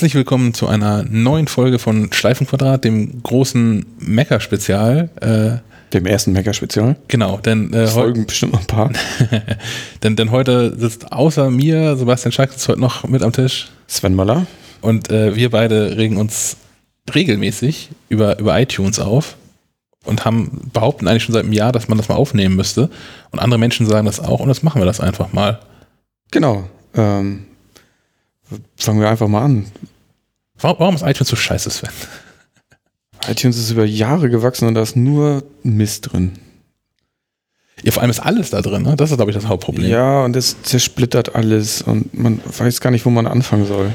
Herzlich willkommen zu einer neuen Folge von Schleifenquadrat, dem großen Mecker-Spezial. Äh, dem ersten Mecker-Spezial? Genau, denn äh, folgen bestimmt noch ein paar. denn, denn heute sitzt außer mir Sebastian Schack sitzt heute noch mit am Tisch. Sven Möller. Und äh, wir beide regen uns regelmäßig über, über iTunes auf und haben behaupten eigentlich schon seit einem Jahr, dass man das mal aufnehmen müsste. Und andere Menschen sagen das auch und das machen wir das einfach mal. Genau. Ähm, Fangen wir einfach mal an. Warum, ist iTunes so scheiße, Sven? iTunes ist über Jahre gewachsen und da ist nur Mist drin. Ja, vor allem ist alles da drin, ne? Das ist, glaube ich, das Hauptproblem. Ja, und es zersplittert alles und man weiß gar nicht, wo man anfangen soll.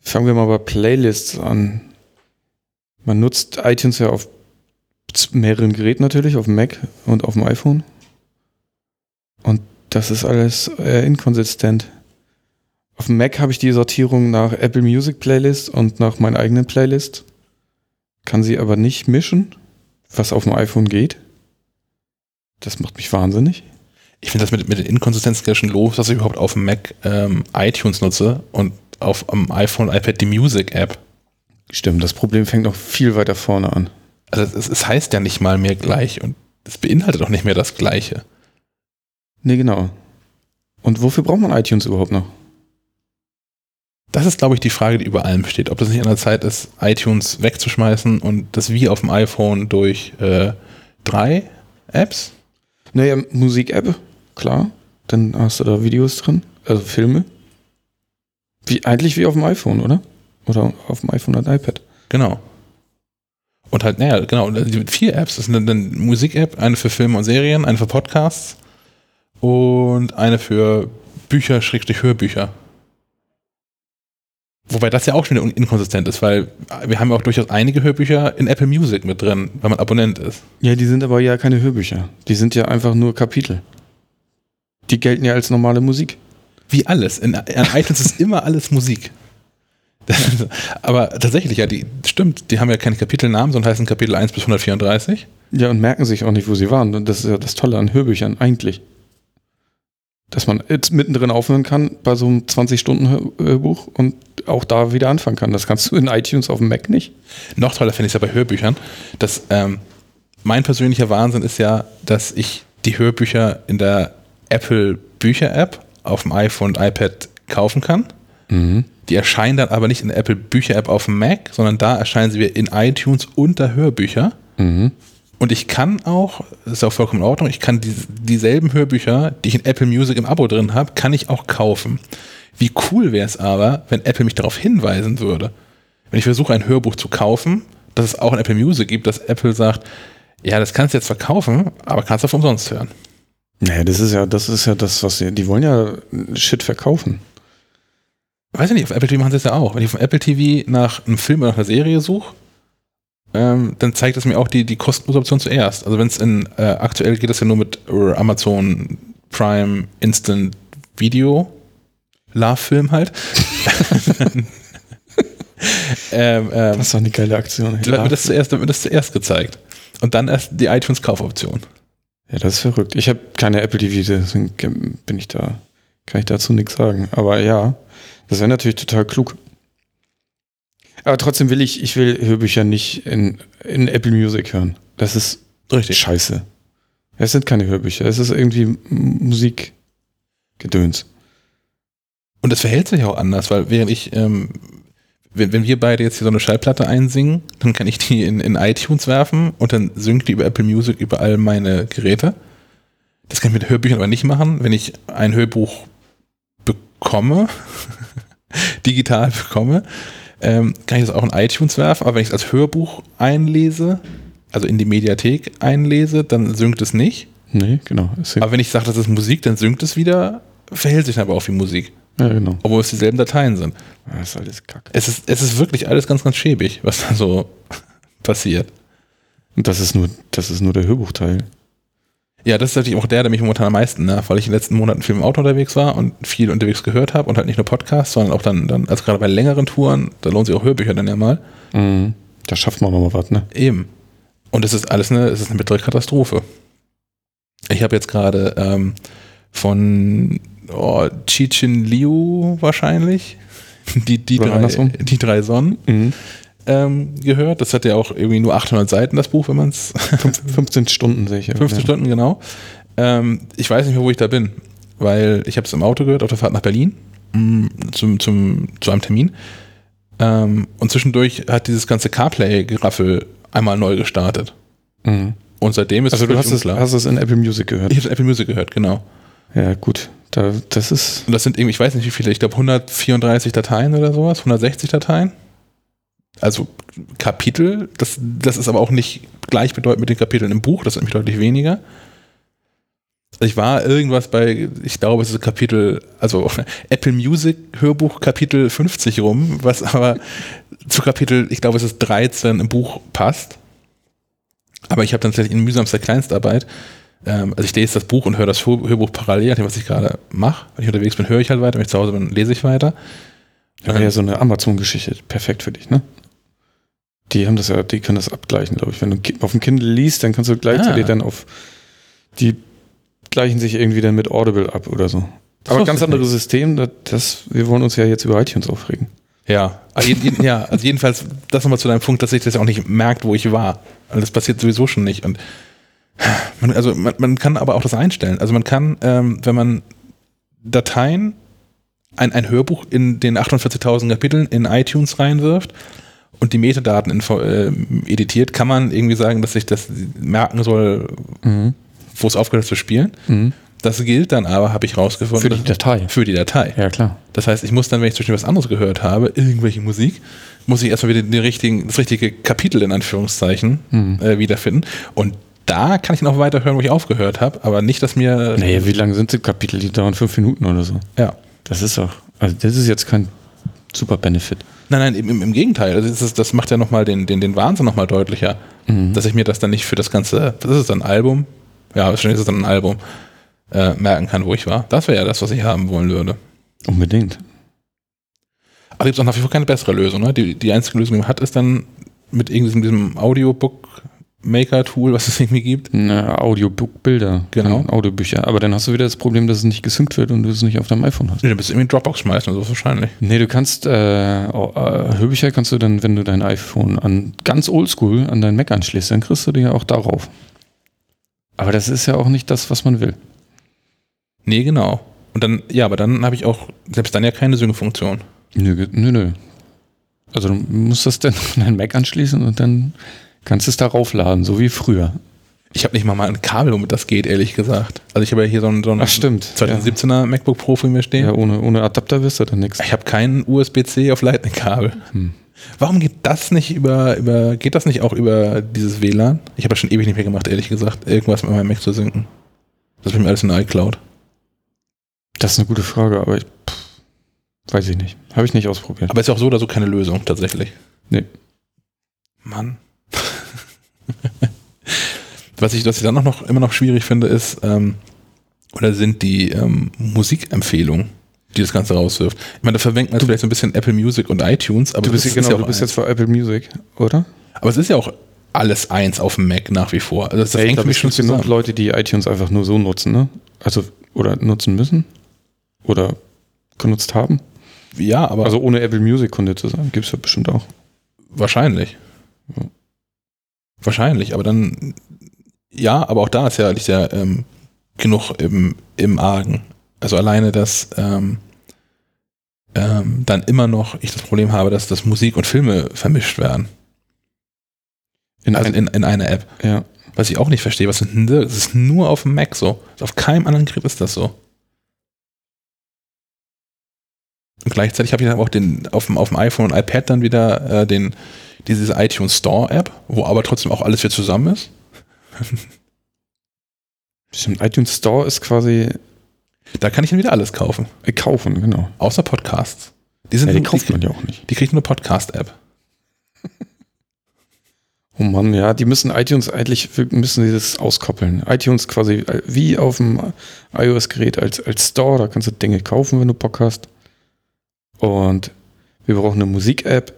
Fangen wir mal bei Playlists an. Man nutzt iTunes ja auf mehreren Geräten natürlich, auf dem Mac und auf dem iPhone. Und das ist alles äh, inkonsistent. Auf dem Mac habe ich die Sortierung nach Apple Music Playlist und nach meinen eigenen Playlist. Kann sie aber nicht mischen, was auf dem iPhone geht. Das macht mich wahnsinnig. Ich finde das mit, mit den Inkonsistenzen ja schon los, dass ich überhaupt auf dem Mac ähm, iTunes nutze und auf am iPhone, iPad die Music App. Stimmt, das Problem fängt noch viel weiter vorne an. Also es, es heißt ja nicht mal mehr gleich und es beinhaltet auch nicht mehr das Gleiche. Nee, genau. Und wofür braucht man iTunes überhaupt noch? Das ist, glaube ich, die Frage, die über allem steht. Ob das nicht an der Zeit ist, iTunes wegzuschmeißen und das wie auf dem iPhone durch äh, drei Apps? Naja, Musik-App, klar. Dann hast du da Videos drin, also Filme. Wie, eigentlich wie auf dem iPhone, oder? Oder auf dem iPhone und iPad. Genau. Und halt, naja, genau, vier Apps. Das sind dann, dann Musik-App, eine für Filme und Serien, eine für Podcasts und eine für Bücher, Schrägstrich Hörbücher. Wobei das ja auch schon inkonsistent ist, weil wir haben ja auch durchaus einige Hörbücher in Apple Music mit drin, wenn man Abonnent ist. Ja, die sind aber ja keine Hörbücher. Die sind ja einfach nur Kapitel. Die gelten ja als normale Musik. Wie alles. In, in iTunes ist immer alles Musik. aber tatsächlich, ja, die stimmt, die haben ja keine Kapitelnamen, sondern heißen Kapitel 1 bis 134. Ja, und merken sich auch nicht, wo sie waren. Und das ist ja das Tolle an Hörbüchern, eigentlich dass man jetzt mittendrin aufhören kann bei so einem 20-Stunden-Hörbuch und auch da wieder anfangen kann. Das kannst du in iTunes auf dem Mac nicht. Noch toller finde ich es ja bei Hörbüchern. Dass, ähm, mein persönlicher Wahnsinn ist ja, dass ich die Hörbücher in der Apple Bücher-App auf dem iPhone und iPad kaufen kann. Mhm. Die erscheinen dann aber nicht in der Apple Bücher-App auf dem Mac, sondern da erscheinen sie in iTunes unter Hörbücher. Mhm. Und ich kann auch, das ist auch vollkommen in Ordnung, ich kann die, dieselben Hörbücher, die ich in Apple Music im Abo drin habe, kann ich auch kaufen. Wie cool wäre es aber, wenn Apple mich darauf hinweisen würde. Wenn ich versuche, ein Hörbuch zu kaufen, dass es auch in Apple Music gibt, dass Apple sagt, ja, das kannst du jetzt verkaufen, aber kannst du umsonst hören. Naja, das ist ja, das ist ja das, was sie, die wollen ja Shit verkaufen. Weiß ich nicht, auf Apple TV machen sie es ja auch. Wenn ich auf Apple TV nach einem Film oder nach einer Serie suche, ähm, dann zeigt es mir auch die, die kostenlose Option zuerst. Also wenn es in, äh, aktuell geht das ja nur mit Amazon Prime Instant Video, Love-Film halt. ähm, ähm, das ist doch eine geile Aktion. Dann wird das zuerst, wird das zuerst gezeigt. Und dann erst die iTunes-Kaufoption. Ja, das ist verrückt. Ich habe keine Apple TV, deswegen bin ich da, kann ich dazu nichts sagen. Aber ja, das wäre natürlich total klug. Aber trotzdem will ich, ich will Hörbücher nicht in, in Apple Music hören. Das ist Richtig. scheiße. Es sind keine Hörbücher, es ist irgendwie Musikgedöns. Und es verhält sich auch anders, weil während ich, ähm, wenn, wenn wir beide jetzt hier so eine Schallplatte einsingen, dann kann ich die in, in iTunes werfen und dann synkt die über Apple Music über all meine Geräte. Das kann ich mit Hörbüchern aber nicht machen. Wenn ich ein Hörbuch bekomme, digital bekomme, ähm, kann ich das auch in iTunes werfen, aber wenn ich es als Hörbuch einlese, also in die Mediathek einlese, dann synkt es nicht. Nee, genau. Aber wenn ich sage, das ist Musik, dann synkt es wieder, verhält sich aber auch wie Musik. Ja, genau. Obwohl es dieselben Dateien sind. Das ist alles kacke. Es ist, es ist wirklich alles ganz, ganz schäbig, was da so passiert. Und das ist nur, das ist nur der Hörbuchteil. Ja, das ist natürlich auch der, der mich momentan am meisten nervt, weil ich in den letzten Monaten viel im Auto unterwegs war und viel unterwegs gehört habe und halt nicht nur Podcasts, sondern auch dann, dann also gerade bei längeren Touren, da lohnt sich auch Hörbücher dann ja mal. Mhm. Da schafft man nochmal was, ne? Eben. Und es ist alles eine, es ist eine mittlere Katastrophe. Ich habe jetzt gerade ähm, von oh, Chichin Liu wahrscheinlich, die, die, Oder drei, andersrum? die drei Sonnen Mhm. Ähm, gehört. Das hat ja auch irgendwie nur 800 Seiten, das Buch, wenn man es 15 Stunden sehe ich. ja. 15 ja. Stunden, genau. Ähm, ich weiß nicht mehr, wo ich da bin, weil ich habe es im Auto gehört, auf der Fahrt nach Berlin mh, zum, zum, zu einem Termin. Ähm, und zwischendurch hat dieses ganze CarPlay-Geraffel einmal neu gestartet. Mhm. Und seitdem ist Also du völlig hast es, hast es in Apple Music gehört. ich habe Apple Music gehört, genau. Ja, gut. Da, das ist. Und das sind irgendwie, ich weiß nicht wie viele, ich glaube 134 Dateien oder sowas, 160 Dateien. Also Kapitel, das, das ist aber auch nicht gleichbedeutend mit den Kapiteln im Buch, das sind nämlich deutlich weniger. Ich war irgendwas bei, ich glaube, es ist Kapitel, also Apple Music Hörbuch Kapitel 50 rum, was aber zu Kapitel, ich glaube, es ist 13 im Buch passt. Aber ich habe dann tatsächlich in mühsamster Kleinstarbeit, ähm, also ich lese das Buch und höre das Hör- Hörbuch parallel, nachdem, was ich gerade mache. Wenn ich unterwegs bin, höre ich halt weiter, wenn ich zu Hause bin, lese ich weiter. Ja, ja so eine Amazon-Geschichte. Perfekt für dich, ne? Die haben das ja, die können das abgleichen, glaube ich. Wenn du auf dem Kindle liest, dann kannst du gleichzeitig Ah. dann auf. Die gleichen sich irgendwie dann mit Audible ab oder so. Das Aber ganz anderes. System, das, das, wir wollen uns ja jetzt über iTunes aufregen. Ja, also, jeden- ja, also jedenfalls, das nochmal zu deinem Punkt, dass ich das auch nicht merkt, wo ich war. Also das passiert sowieso schon nicht. Und man, also man, man kann aber auch das einstellen. Also man kann, ähm, wenn man Dateien, ein, ein Hörbuch in den 48.000 Kapiteln in iTunes reinwirft und die Metadaten äh, editiert, kann man irgendwie sagen, dass ich das merken soll, Mhm. wo es aufgehört hat zu spielen. Mhm. Das gilt dann aber, habe ich rausgefunden, Für die Datei. für die Datei. Ja, klar. Das heißt, ich muss dann, wenn ich zwischen was anderes gehört habe, irgendwelche Musik, muss ich erstmal wieder den richtigen, das richtige Kapitel in Anführungszeichen Mhm. äh, wiederfinden. Und da kann ich noch weiterhören, wo ich aufgehört habe, aber nicht, dass mir. Naja, wie lang sind die Kapitel? Die dauern fünf Minuten oder so. Ja. Das ist doch. Also, das ist jetzt kein super Benefit. Nein, nein, im, im Gegenteil. Also das, ist, das macht ja nochmal den, den, den Wahnsinn nochmal deutlicher, Mhm. dass ich mir das dann nicht für das ganze, das ist dann ein Album, ja, wahrscheinlich ist es dann ein Album, äh, merken kann, wo ich war. Das wäre ja das, was ich haben wollen würde. Unbedingt. Aber gibt es auch nach wie vor keine bessere Lösung. Ne? Die, die einzige Lösung, die man hat, ist dann mit irgendwie diesem Audiobook-Maker-Tool, was es irgendwie gibt. Na, Audiobook-Bilder. Genau. Audiobücher. Aber dann hast du wieder das Problem, dass es nicht gesynkt wird und du es nicht auf deinem iPhone hast. Nee, dann bist du irgendwie in Dropbox schmeißen so wahrscheinlich. Nee, du kannst, äh, oh, äh, Hörbücher kannst du dann, wenn du dein iPhone an ganz oldschool an dein Mac anschließt, dann kriegst du die ja auch darauf. Aber das ist ja auch nicht das, was man will. Nee, genau. Und dann, ja, aber dann habe ich auch selbst dann ja keine Sync-Funktion. Nö, nö, nö. Also du musst das dann an dein Mac anschließen und dann kannst du es darauf laden, so wie früher. Ich habe nicht mal mal ein Kabel, womit das geht, ehrlich gesagt. Also ich habe ja hier so ein, so ein Ach, stimmt. 2017er MacBook Pro vor mir stehen. Ja, ohne, ohne Adapter wirst du dann nichts. Ich habe kein USB-C auf Lightning-Kabel. Hm. Warum geht das nicht über, über, geht das nicht auch über dieses WLAN? Ich habe das schon ewig nicht mehr gemacht, ehrlich gesagt, irgendwas mit meinem Mac zu synken. Das bin mir alles in iCloud. Das ist eine gute Frage, aber ich, pff, weiß ich nicht. Habe ich nicht ausprobiert. Aber ist ja auch so oder so keine Lösung, tatsächlich. Nee. Mann. was, ich, was ich dann noch, noch immer noch schwierig finde, ist, ähm, oder sind die ähm, Musikempfehlungen, die das Ganze rauswirft. Ich meine, da verwendet man vielleicht so ein bisschen Apple Music und iTunes, aber du bist, das genau, ist ja du auch bist eins. jetzt für Apple Music, oder? Aber es ist ja auch alles eins auf dem Mac nach wie vor. Also das, Ja, ich hängt glaube, für mich es schon gibt genug. Leute, die iTunes einfach nur so nutzen, ne? Also, oder nutzen müssen. Oder genutzt haben. Ja, aber Also ohne Apple Music Kunde zu sein, gibt es ja bestimmt auch. wahrscheinlich. Ja. Wahrscheinlich, aber dann, ja, aber auch da ist ja, liegt ja ähm, genug im, im Argen. Also alleine, dass ähm, ähm, dann immer noch ich das Problem habe, dass das Musik und Filme vermischt werden. In Also ein, in, in einer App. ja. Was ich auch nicht verstehe, was ist denn das? Ist nur auf dem Mac so. Auf keinem anderen Gerät ist das so. Und gleichzeitig habe ich dann auch den, auf, dem, auf dem iPhone und iPad dann wieder äh, den, diese iTunes Store App, wo aber trotzdem auch alles wieder zusammen ist. Stimmt, iTunes Store ist quasi Da kann ich dann wieder alles kaufen. äh, kaufen, genau. Außer Podcasts. Die, sind Ja, die nur- kauft man ja auch nicht. die kriegt nur Podcast-App. Oh Mann, ja, die müssen iTunes eigentlich, müssen sie das auskoppeln. iTunes quasi äh, wie auf dem iOS-Gerät als, als Store, da kannst du Dinge kaufen, wenn du Bock hast. Und wir brauchen eine Musik-App,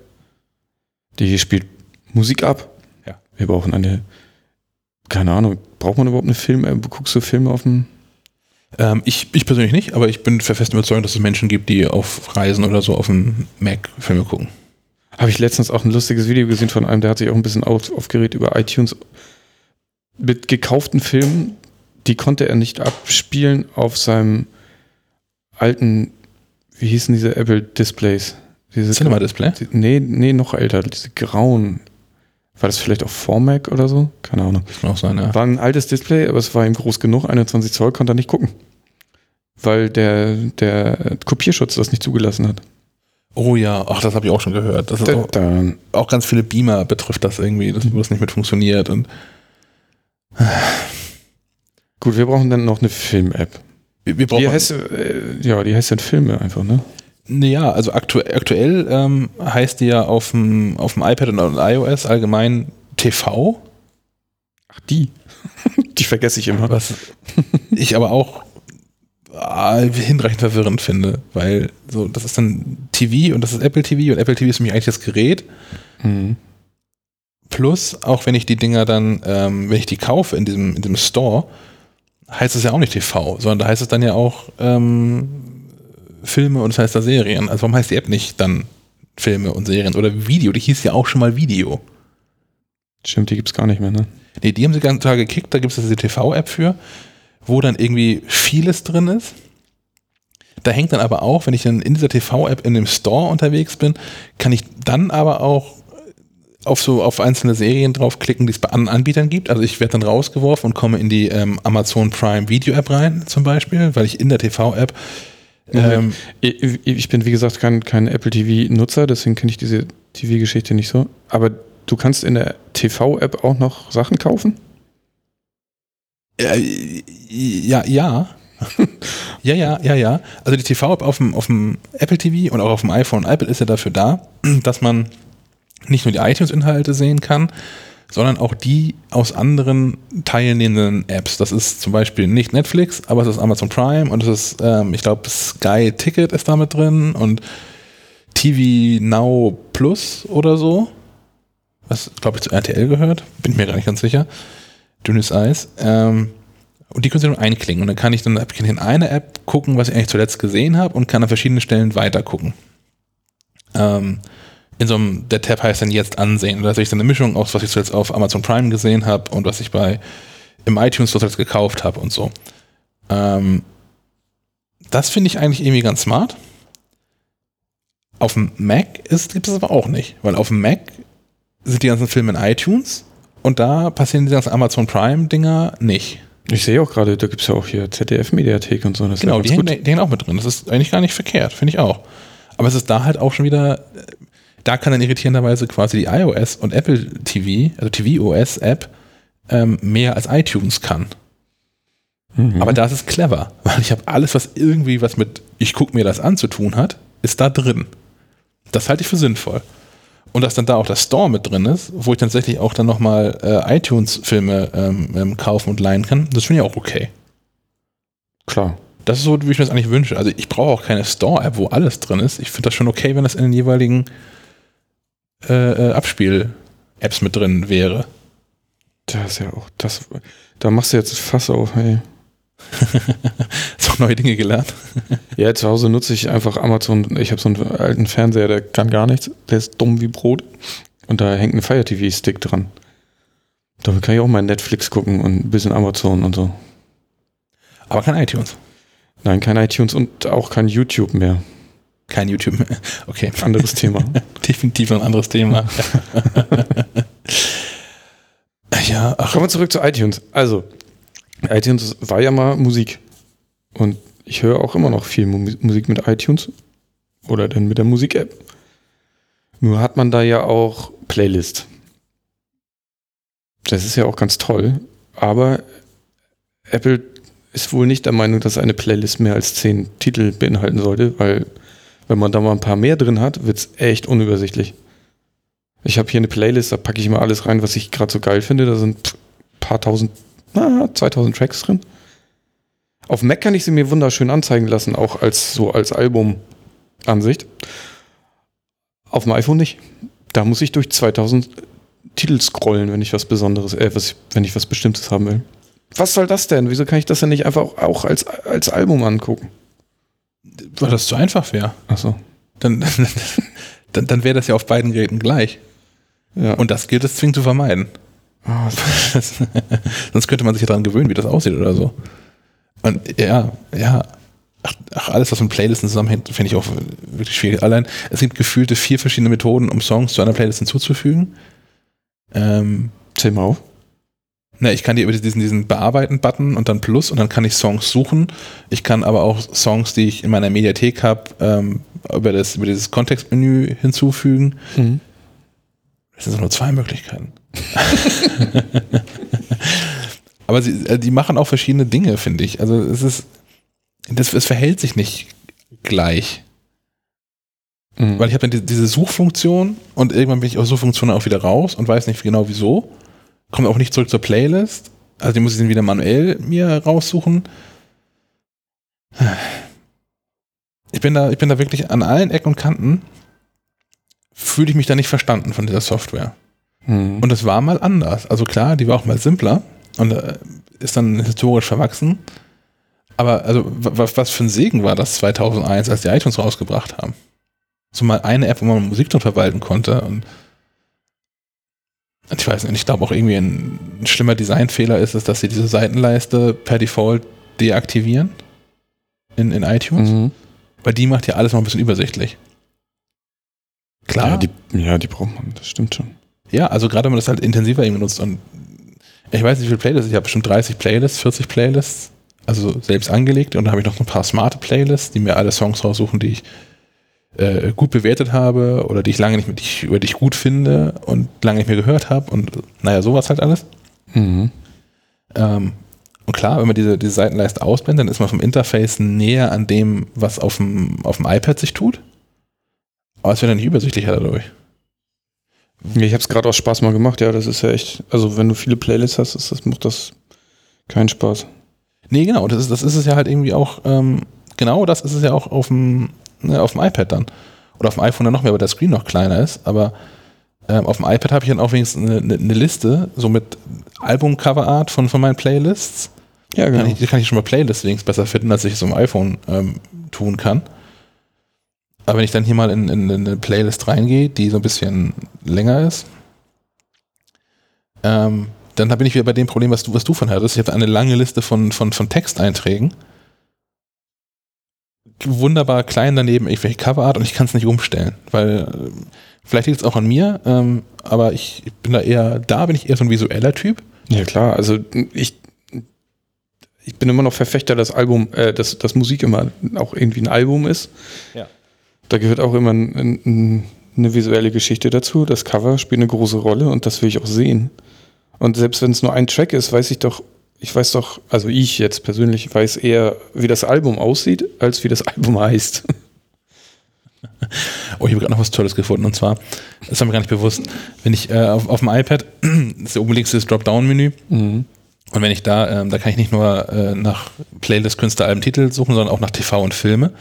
die spielt Musik ab. Ja. Wir brauchen eine, keine Ahnung, braucht man überhaupt eine Film-App? Guckst du Filme auf dem Ähm, ich, ich persönlich nicht, aber ich bin fest überzeugt, dass es Menschen gibt, die auf Reisen oder so auf dem Mac Filme gucken. Habe ich letztens auch ein lustiges Video gesehen von einem, der hat sich auch ein bisschen auf, aufgeregt über iTunes. Mit gekauften Filmen, die konnte er nicht abspielen auf seinem alten, wie hießen diese Apple Displays? Diese Cinema Display? Die- Nee, nee, noch älter, diese grauen. War das vielleicht auch Formac oder so? Keine Ahnung. Das kann auch sein, ja. War ein altes Display, aber es war ihm groß genug, 21 Zoll, konnte er nicht gucken. Weil der, der Kopierschutz das nicht zugelassen hat. Oh ja, ach, das habe ich auch schon gehört. Das ist auch, auch ganz viele Beamer betrifft das irgendwie, dass, wo das nicht mit funktioniert. Und Gut, wir brauchen dann noch eine Film-App. wir, wir brauchen, Die heißt, äh, ja, die heißt dann Filme einfach, ne? Naja, also aktu aktuell ähm, heißt die ja auf dem, auf dem iPad und auf dem iOS allgemein TV, Ach, die. die vergesse ich immer. was ich aber auch äh, hinreichend verwirrend finde, weil so, das ist dann TV und das ist Apple TV und Apple TV ist für mich eigentlich das Gerät. Mhm. Plus, auch wenn ich die Dinger dann, ähm, wenn ich die kaufe in diesem, in diesem Store, heißt es ja auch nicht TV, sondern da heißt es dann ja auch ähm, Filme und das heißt da Serien. Also warum heißt die App nicht dann Filme und Serien oder Video? Die hieß ja auch schon mal Video. Stimmt, die gibt's gar nicht mehr, ne? Nee, die haben sie ganz Tage gekickt, da gibt es diese TV-App für, wo dann irgendwie vieles drin ist. Da hängt dann aber auch, wenn ich dann in dieser TV-App in dem Store unterwegs bin, kann ich dann aber auch auf so auf einzelne Serien draufklicken, die es bei anderen Anbietern gibt. Also ich werde dann rausgeworfen und komme in die ähm, Amazon Prime Video App rein, zum Beispiel, weil ich in der TV-App ähm, Ich, ich bin, wie gesagt, kein, kein Apple TV-Nutzer, deswegen kenne ich diese TV-Geschichte nicht so. Aber du kannst in der TV-App auch noch Sachen kaufen? Äh, ja, ja. ja, ja, ja, ja. Also die TV-App auf dem, auf dem Apple TV und auch auf dem iPhone und iPad ist ja dafür da, dass man nicht nur die iTunes-Inhalte sehen kann, sondern auch die aus anderen teilnehmenden Apps. Das ist zum Beispiel nicht Netflix, aber es ist Amazon Prime und es ist, ähm, ich glaube, Sky Ticket ist damit drin und TV Now Plus oder so. Was, glaube ich, zu RTL gehört. Bin mir gar nicht ganz sicher. Dünnes Eis. Ähm, und die können Sie nur einklicken. Und dann kann ich dann kann ich in einer App gucken, was ich eigentlich zuletzt gesehen habe und kann an verschiedenen Stellen weiter gucken. Ähm, in so einem, der Tab heißt dann jetzt ansehen. Und da sehe ich dann eine Mischung aus, was ich zuletzt auf Amazon Prime gesehen habe und was ich bei im iTunes zuletzt gekauft habe und so. Ähm, das finde ich eigentlich irgendwie ganz smart. Auf dem Mac gibt es aber auch nicht, weil auf dem Mac sind die ganzen Filme in iTunes und da passieren die ganzen Amazon Prime-Dinger nicht. Ich sehe auch gerade, da gibt es ja auch hier ZDF-Mediathek und so. Genau, die hängen, die hängen auch mit drin. Das ist eigentlich gar nicht verkehrt, finde ich auch. Aber es ist da halt auch schon wieder, äh, da kann dann irritierenderweise quasi die iOS und Apple TV, also tvOS-App, ähm, mehr als iTunes kann. Mhm. Aber da ist es clever, weil ich habe alles, was irgendwie was mit ich gucke mir das an zu tun hat, ist da drin. Das halte ich für sinnvoll. Und dass dann da auch das Store mit drin ist, wo ich tatsächlich auch dann nochmal äh, iTunes-Filme ähm, ähm, kaufen und leihen kann, das finde ich auch okay. Klar. Das ist so, wie ich mir das eigentlich wünsche. Also ich brauche auch keine Store-App, wo alles drin ist. Ich finde das schon okay, wenn das in den jeweiligen äh, äh, Abspiel-Apps mit drin wäre. Das ist ja auch, das, da machst du jetzt Fass auf, hey. so neue Dinge gelernt. Ja, zu Hause nutze ich einfach Amazon. Ich habe so einen alten Fernseher, der kann gar nichts. Der ist dumm wie Brot. Und da hängt ein Fire TV-Stick dran. Damit kann ich auch mal Netflix gucken und ein bisschen Amazon und so. Aber kein iTunes. Nein, kein iTunes und auch kein YouTube mehr. Kein YouTube mehr. Okay. Anderes Thema. Definitiv ein anderes Thema. ja, ach, Kommen wir zurück zu iTunes. Also, iTunes war ja mal Musik. Und ich höre auch immer noch viel Mu- Musik mit iTunes. Oder dann mit der Musik-App. Nur hat man da ja auch Playlist. Das ist ja auch ganz toll. Aber Apple ist wohl nicht der Meinung, dass eine Playlist mehr als zehn Titel beinhalten sollte, weil wenn man da mal ein paar mehr drin hat, wird es echt unübersichtlich. Ich habe hier eine Playlist, da packe ich mal alles rein, was ich gerade so geil finde. Da sind ein paar tausend, na, 2000 Tracks drin. Auf Mac kann ich sie mir wunderschön anzeigen lassen, auch als so als Albumansicht. Auf dem iPhone nicht. Da muss ich durch 2000 Titel scrollen, wenn ich was Besonderes, äh, was, wenn ich was Bestimmtes haben will. Was soll das denn? Wieso kann ich das denn nicht einfach auch als, als Album angucken? Weil das zu einfach wäre. Achso. Dann, dann, dann wäre das ja auf beiden Geräten gleich. Ja. Und das gilt es zwingend zu vermeiden. Das, sonst könnte man sich ja daran gewöhnen, wie das aussieht oder so. Und ja, ja, ach, ach alles, was mit Playlisten zusammenhängt, finde ich auch wirklich schwierig. Allein, es gibt gefühlte vier verschiedene Methoden, um Songs zu einer Playlist hinzuzufügen. Ähm, Zähl mal auf. Na, ich kann die über diesen, diesen Bearbeiten-Button und dann Plus und dann kann ich Songs suchen. Ich kann aber auch Songs, die ich in meiner Mediathek habe, ähm, über, das, über dieses Kontextmenü hinzufügen. Mhm. Das sind nur zwei Möglichkeiten. Aber sie, äh, die machen auch verschiedene Dinge, finde ich. Also es ist, das, es verhält sich nicht gleich. Mhm. Weil ich habe dann die, diese Suchfunktion und irgendwann bin ich aus Suchfunktionen auch wieder raus und weiß nicht genau wieso. Komme auch nicht zurück zur Playlist. Also die muss ich dann wieder manuell mir raussuchen. Ich bin da, ich bin da wirklich an allen Ecken und Kanten fühle ich mich da nicht verstanden von dieser Software. Mhm. Und es war mal anders. Also klar, die war auch mal simpler und äh, ist dann historisch verwachsen. Aber also was, für ein Segen war das 2001, als die iTunes rausgebracht haben. So mal eine App, wo man Musik drin verwalten konnte und ich weiß nicht, ich glaube auch irgendwie ein, ein schlimmer Designfehler ist es, dass sie diese Seitenleiste per Default deaktivieren in, in iTunes, Mhm. weil die macht ja alles noch ein bisschen übersichtlich. Klar, Ja, die, ja, die braucht man, das stimmt schon. Ja, also gerade wenn man das halt intensiver eben nutzt und ich weiß nicht, wie viele Playlists, ich habe bestimmt 30 Playlists, 40 Playlists, also selbst angelegt und dann habe ich noch ein paar smarte Playlists, die mir alle Songs raussuchen, die ich äh, gut bewertet habe oder die ich lange nicht mit, die ich, über die ich gut finde und lange nicht mehr gehört habe und naja, sowas halt alles. Mhm. Ähm, und klar, wenn man diese, diese Seitenleiste ausblendet, dann ist man vom Interface näher an dem, was auf dem, auf dem iPad sich tut. Aber es wird dann nicht übersichtlicher dadurch. Ich habe es gerade aus Spaß mal gemacht, ja, das ist ja echt, also wenn du viele Playlists hast, ist das, macht das keinen Spaß. Nee, genau, das ist, das ist es ja halt irgendwie auch, ähm, genau das ist es ja auch auf dem, ne, auf dem iPad dann. Oder auf dem iPhone dann noch mehr, weil der Screen noch kleiner ist. Aber ähm, auf dem iPad habe ich dann auch wenigstens eine, eine, eine Liste, so mit Album-Cover-Art von, von meinen Playlists. Ja, genau. Kann ich, kann ich schon mal Playlists wenigstens besser finden, als ich es auf dem iPhone ähm, tun kann. Aber wenn ich dann hier mal in, in, in eine Playlist reingehe, die so ein bisschen länger ist, ähm, dann bin ich wieder bei dem Problem, was du, was du von hattest. Ich habe eine lange Liste von, von, von Texteinträgen. Wunderbar klein daneben irgendwelche Coverart und ich kann es nicht umstellen, weil äh, vielleicht liegt es auch an mir, ähm, aber ich bin da eher, da bin ich eher so ein visueller Typ. Ja, klar, also ich, ich bin immer noch Verfechter, dass Album, äh, dass, dass Musik immer auch irgendwie ein Album ist. Ja. Da gehört auch immer ein, ein, eine visuelle Geschichte dazu. Das Cover spielt eine große Rolle und das will ich auch sehen. Und selbst wenn es nur ein Track ist, weiß ich doch, ich weiß doch, also ich jetzt persönlich weiß eher, wie das Album aussieht, als wie das Album heißt. Oh, ich habe gerade noch was Tolles gefunden und zwar, das war mir gar nicht bewusst, wenn ich äh, auf, auf dem iPad, ist oben links das Dropdown-Menü Mhm. und wenn ich da, ähm, da kann ich nicht nur äh, nach Playlist, Künstler, Alben, Titel suchen, sondern auch nach TV und Filme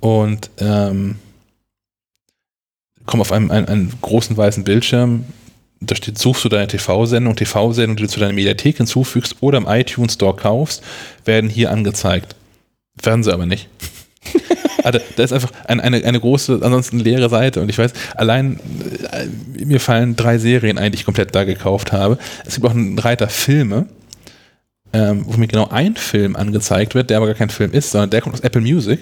und ähm, komme auf einem, einen, einen großen weißen Bildschirm, da steht, suchst du deine TV-Sendung, TV-Sendung, die du zu deiner Mediathek hinzufügst oder im iTunes Store kaufst, werden hier angezeigt. Werden sie aber nicht. Also, da ist einfach ein, eine, eine große, ansonsten leere Seite. Und ich weiß, allein äh, mir fallen drei Serien ein, die ich komplett da gekauft habe. Es gibt auch einen Reiter Filme, ähm, wo mir genau ein Film angezeigt wird, der aber gar kein Film ist, sondern der kommt aus Apple Music.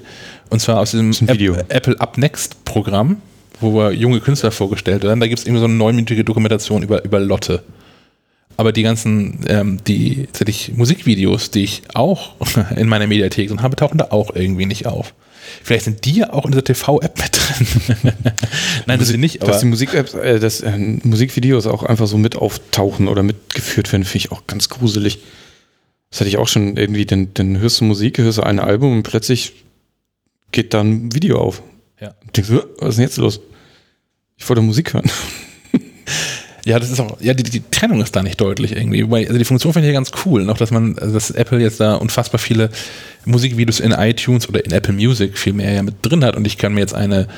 Und zwar aus diesem. App, Apple Up Next Programm, wo wir junge Künstler vorgestellt werden. Da gibt es irgendwie so eine neunminütige Dokumentation über, über Lotte. Aber die ganzen, ähm, die tatsächlich Musikvideos, die ich auch in meiner Mediathek drin habe, tauchen da auch irgendwie nicht auf. Vielleicht sind die ja auch in dieser TV-App mit drin. Nein, das sind nicht, aber dass die Musik-Apps, äh, dass äh, Musikvideos auch einfach so mit auftauchen oder mitgeführt werden, finde ich auch ganz gruselig. Das hatte ich auch schon irgendwie, dann, dann hörst du Musik, hörst du ein Album und plötzlich geht da ein Video auf. Ja. Und denkst du, was ist denn jetzt los? Ich wollte Musik hören. Ja, das ist auch, ja, die, die Trennung ist da nicht deutlich irgendwie. Wobei, also die Funktion finde ich ja ganz cool, noch, dass man, also dass Apple jetzt da unfassbar viele Musikvideos in iTunes oder in Apple Music viel mehr ja mit drin hat und ich kann mir jetzt eine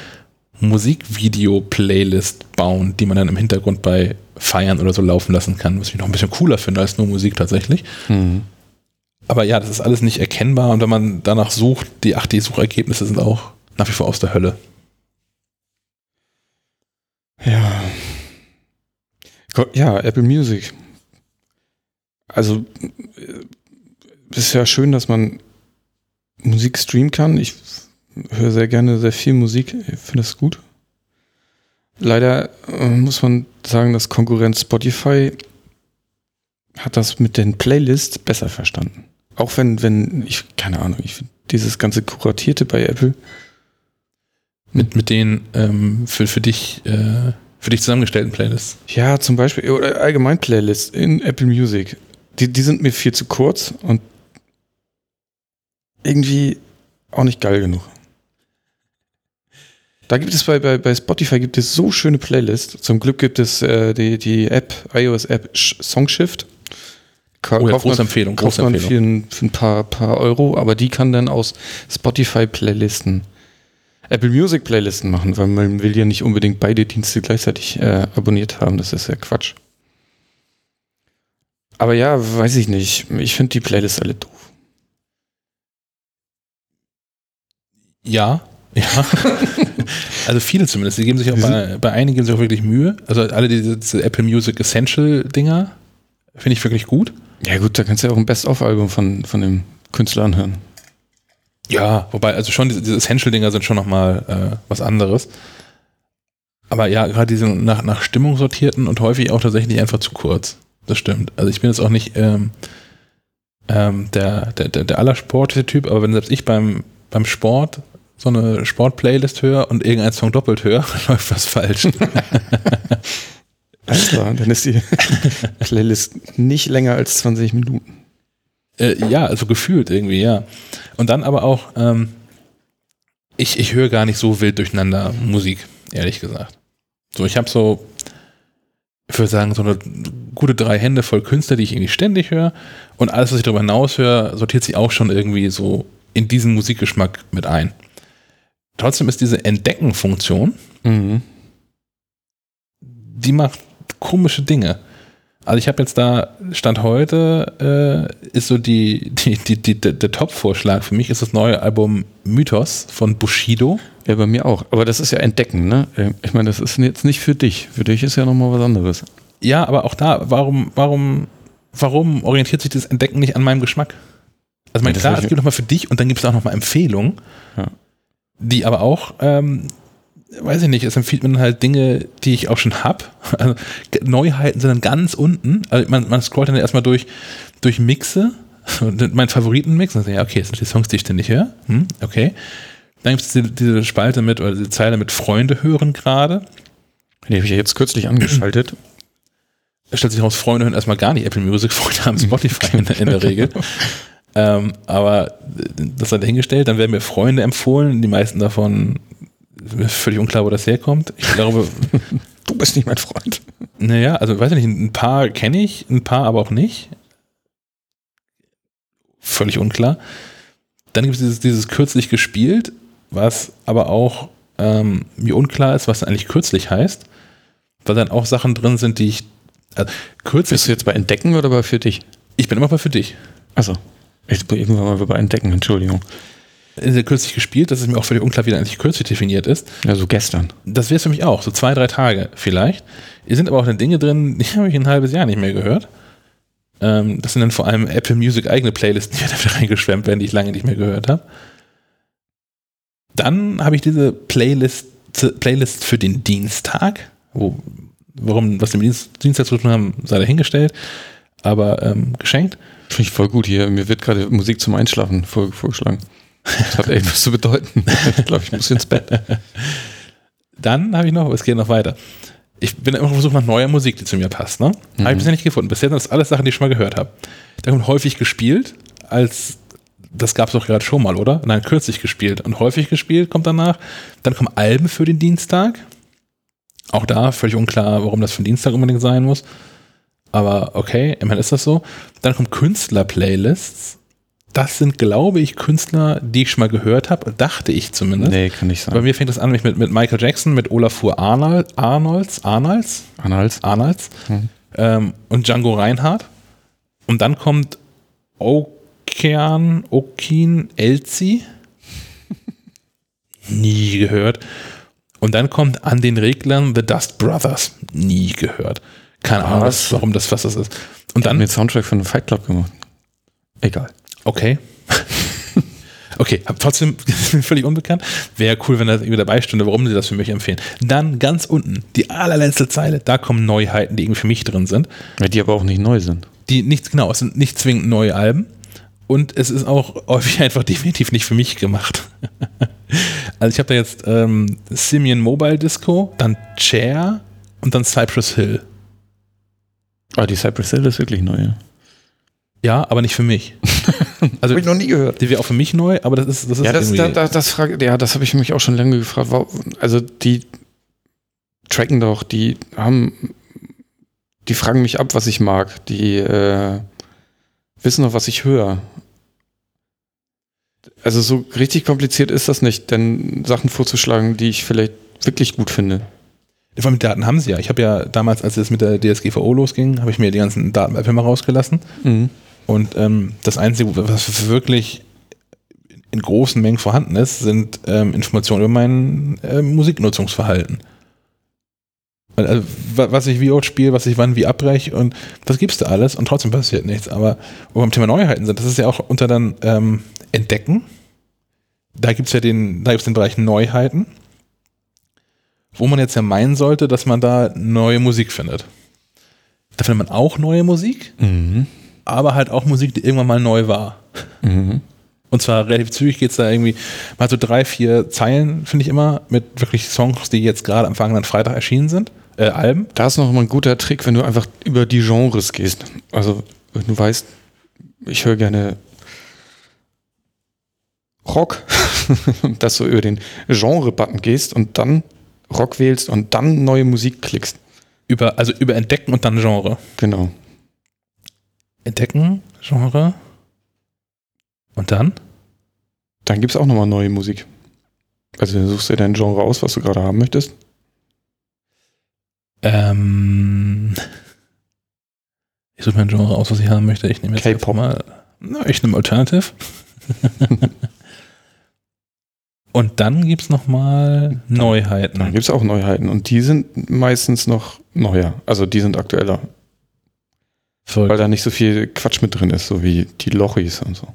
Musikvideo-Playlist bauen, die man dann im Hintergrund bei Feiern oder so laufen lassen kann, was ich noch ein bisschen cooler finde als nur Musik tatsächlich. Mhm. Aber ja, das ist alles nicht erkennbar und wenn man danach sucht, die, ach, die Suchergebnisse sind auch nach wie vor aus der Hölle. Ja. Ja, Apple Music. Also, äh, ist ja schön, dass man Musik streamen kann. Ich höre sehr gerne sehr viel Musik. Ich finde das gut. Leider äh, muss man sagen, dass Konkurrent Spotify hat das mit den Playlists besser verstanden. Auch wenn, wenn, ich, keine Ahnung, ich finde dieses ganze Kuratierte bei Apple, Mit, mit den ähm, für, für dich äh, für dich zusammengestellten Playlists. Ja, zum Beispiel, oder allgemein Playlists in Apple Music. Die, die sind mir viel zu kurz und irgendwie auch nicht geil genug. Da gibt es bei, bei, bei Spotify gibt es so schöne Playlists. Zum Glück gibt es äh, die, die App, iOS-App Sh- Songshift. Ka- Oh ja, große Empfehlung, Kauft große man Empfehlung. für ein, für ein paar, paar Euro, aber die kann dann aus Spotify-Playlisten Apple Music Playlisten machen, weil man will ja nicht unbedingt beide Dienste gleichzeitig äh, abonniert haben. Das ist ja Quatsch. Aber ja, weiß ich nicht. Ich finde die Playlists alle doof. Ja, ja. also viele zumindest. Die geben sich auch bei, bei einigen geben sich auch wirklich Mühe. Also alle diese, diese Apple Music Essential Dinger finde ich wirklich gut. Ja gut, da kannst du ja auch ein Best-of-Album von, von dem Künstler anhören. Ja, wobei, also schon diese, diese Essential-Dinger sind schon nochmal äh, was anderes. Aber ja, gerade diese nach, nach Stimmung sortierten und häufig auch tatsächlich einfach zu kurz. Das stimmt. Also ich bin jetzt auch nicht ähm, ähm, der, der, der, der allersportliche Typ, aber wenn selbst ich beim, beim Sport so eine Sport-Playlist höre und irgendeinen Song doppelt höre, läuft was falsch. Alles klar, dann ist die Playlist nicht länger als 20 Minuten. Äh, ja, also gefühlt irgendwie, ja. Und dann aber auch, ähm, ich, ich höre gar nicht so wild durcheinander Musik, ehrlich gesagt. So, ich habe so, ich würde sagen, so eine gute drei Hände voll Künstler, die ich irgendwie ständig höre. Und alles, was ich darüber hinaus höre, sortiert sich auch schon irgendwie so in diesen Musikgeschmack mit ein. Trotzdem ist diese Entdecken-Funktion, Mhm. die macht komische Dinge. Also ich habe jetzt da, Stand heute, äh, ist so die, die, die, die, der Top-Vorschlag für mich ist das neue Album Mythos von Bushido. Ja, bei mir auch. Aber das ist ja Entdecken, ne? Äh, Ich meine, das ist jetzt nicht für dich. Für dich ist ja nochmal was anderes. Ja, aber auch da, warum, warum, warum orientiert sich das Entdecken nicht an meinem Geschmack? Also mein, Ja, klar, es gibt nochmal für dich und dann gibt es auch nochmal Empfehlungen, Ja. die aber auch, ähm, weiß ich nicht, es empfiehlt mir dann halt Dinge, die ich auch schon hab. Also, Neuheiten sind dann ganz unten. Also man, man scrollt dann erstmal durch, durch Mixe, mein Favoritenmix, und dann ja, okay, das sind die Songs, die ich ständig höre. Hm, okay. Dann gibt es diese, diese Spalte mit, oder diese Zeile mit Freunde hören gerade. Die habe ich ja jetzt kürzlich angeschaltet. Da stellt sich raus, Freunde hören erstmal gar nicht Apple Music, Freunde haben Spotify in, der- in der Regel. ähm, aber das hat dahingestellt, dann werden mir Freunde empfohlen, die meisten davon völlig unklar, wo das herkommt. Ich glaube, Du bist nicht mein Freund. naja, also weiß ich nicht, ein paar kenne ich, ein paar aber auch nicht. Völlig unklar. Dann gibt es dieses, dieses kürzlich gespielt, was aber auch ähm, mir unklar ist, was eigentlich kürzlich heißt, weil dann auch Sachen drin sind, die ich also, kürzlich Bist du jetzt bei Entdecken oder bei für dich? Ich bin immer mal für dich. Achso. Ich bin irgendwann mal bei Entdecken, Entschuldigung. Ja kürzlich gespielt, das ist mir auch völlig unklar, wie der eigentlich kürzlich definiert ist. Ja, so gestern. Das wäre es für mich auch, so zwei, drei Tage vielleicht. Hier sind aber auch dann Dinge drin, die habe ich ein halbes Jahr nicht mehr gehört. Ähm, das sind dann vor allem Apple Music eigene Playlisten, die da wieder reingeschwemmt werden, die ich lange nicht mehr gehört habe. Dann habe ich diese Playlist, Playlist für den Dienstag, wo, warum, was wir mit Dienst, Dienstag zu tun haben, sei dahingestellt, aber ähm, geschenkt. Finde ich voll gut hier. Mir wird gerade Musik zum Einschlafen vor, vorgeschlagen. Das hat etwas zu bedeuten. Ich glaube, ich muss ins Bett. Dann habe ich noch, es geht noch weiter. Ich bin immer auf der Suche nach neuer Musik, die zu mir passt. Ne? Habe ich bisher nicht gefunden. Bisher sind das alles Sachen, die ich schon mal gehört habe. Da kommt häufig gespielt, als das gab es doch gerade schon mal, oder? Nein, kürzlich gespielt und häufig gespielt kommt danach. Dann kommen Alben für den Dienstag. Auch da völlig unklar, warum das für den Dienstag unbedingt sein muss. Aber okay, immerhin ist das so. Dann kommen Künstler-Playlists. Das sind, glaube ich, Künstler, die ich schon mal gehört habe, dachte ich zumindest. Nee, kann nicht sein. Bei mir fängt das an mit, mit Michael Jackson, mit Olafur Arnold, Arnolds, Arnolds, Anhals. Arnolds Hm. ähm, und Django Reinhardt. Und dann kommt Okean, Okin, Elzi. Nie gehört. Und dann kommt an den Reglern The Dust Brothers. Nie gehört. Keine Ahnung, Was? warum das was das ist. Und Dann dann, mit Soundtrack von Fight Club gemacht. Egal. Okay. Okay, trotzdem völlig unbekannt. Wäre cool, wenn da irgendwie dabei stünde, warum sie das für mich empfehlen. Dann ganz unten, die allerletzte Zeile, da kommen Neuheiten, die irgendwie für mich drin sind. Die aber auch nicht neu sind. die nicht, genau, es sind nicht zwingend neue Alben. Und es ist auch häufig einfach definitiv nicht für mich gemacht. also ich habe da jetzt ähm, Simeon Mobile Disco, dann Chair und dann Cypress Hill. Aber die Cypress Hill ist wirklich neu. Ja. Ja, aber nicht für mich. Also Hab ich noch nie gehört. die wäre auch für mich neu, aber das ist, das ist Ja, das, irgendwie, da, da, das, frage, ja, das habe ich mich auch schon lange gefragt. Also die tracken doch, die haben, die fragen mich ab, was ich mag. Die äh, wissen doch, was ich höre. Also so richtig kompliziert ist das nicht, denn Sachen vorzuschlagen, die ich vielleicht wirklich gut finde. vor allem die Daten haben sie ja. Ich habe ja damals, als es mit der DSGVO losging, habe ich mir die ganzen Daten einfach mal rausgelassen. Mhm. Und ähm, das Einzige, was wirklich in großen Mengen vorhanden ist, sind ähm, Informationen über mein äh, Musiknutzungsverhalten. Also, wa- was ich wie oft spiele, was ich wann wie abbreche und das gibst du alles und trotzdem passiert nichts. Aber wo wir beim Thema Neuheiten sind, das ist ja auch unter dann ähm, Entdecken. Da gibt es ja den, da gibt's den Bereich Neuheiten, wo man jetzt ja meinen sollte, dass man da neue Musik findet. Da findet man auch neue Musik, Mhm. Aber halt auch Musik, die irgendwann mal neu war. Mhm. Und zwar relativ zügig geht es da irgendwie mal so drei, vier Zeilen, finde ich immer, mit wirklich Songs, die jetzt gerade am vergangenen Freitag erschienen sind, äh, Alben. Da ist noch mal ein guter Trick, wenn du einfach über die Genres gehst. Also, wenn du weißt, ich höre gerne Rock, dass du über den Genre-Button gehst und dann Rock wählst und dann neue Musik klickst. Über, also über Entdecken und dann Genre. Genau. Entdecken, Genre. Und dann? Dann gibt es auch nochmal neue Musik. Also, du suchst dir dein Genre aus, was du gerade haben möchtest. Ähm, ich suche mir ein Genre aus, was ich haben möchte. Ich nehme jetzt K-Pop. mal. Na, ich nehme Alternative. und dann gibt es nochmal Dann Neuheiten. gibt es auch Neuheiten und die sind meistens noch neuer. Also, die sind aktueller, weil Verrückt. da nicht so viel Quatsch mit drin ist, so wie die Lochis und so.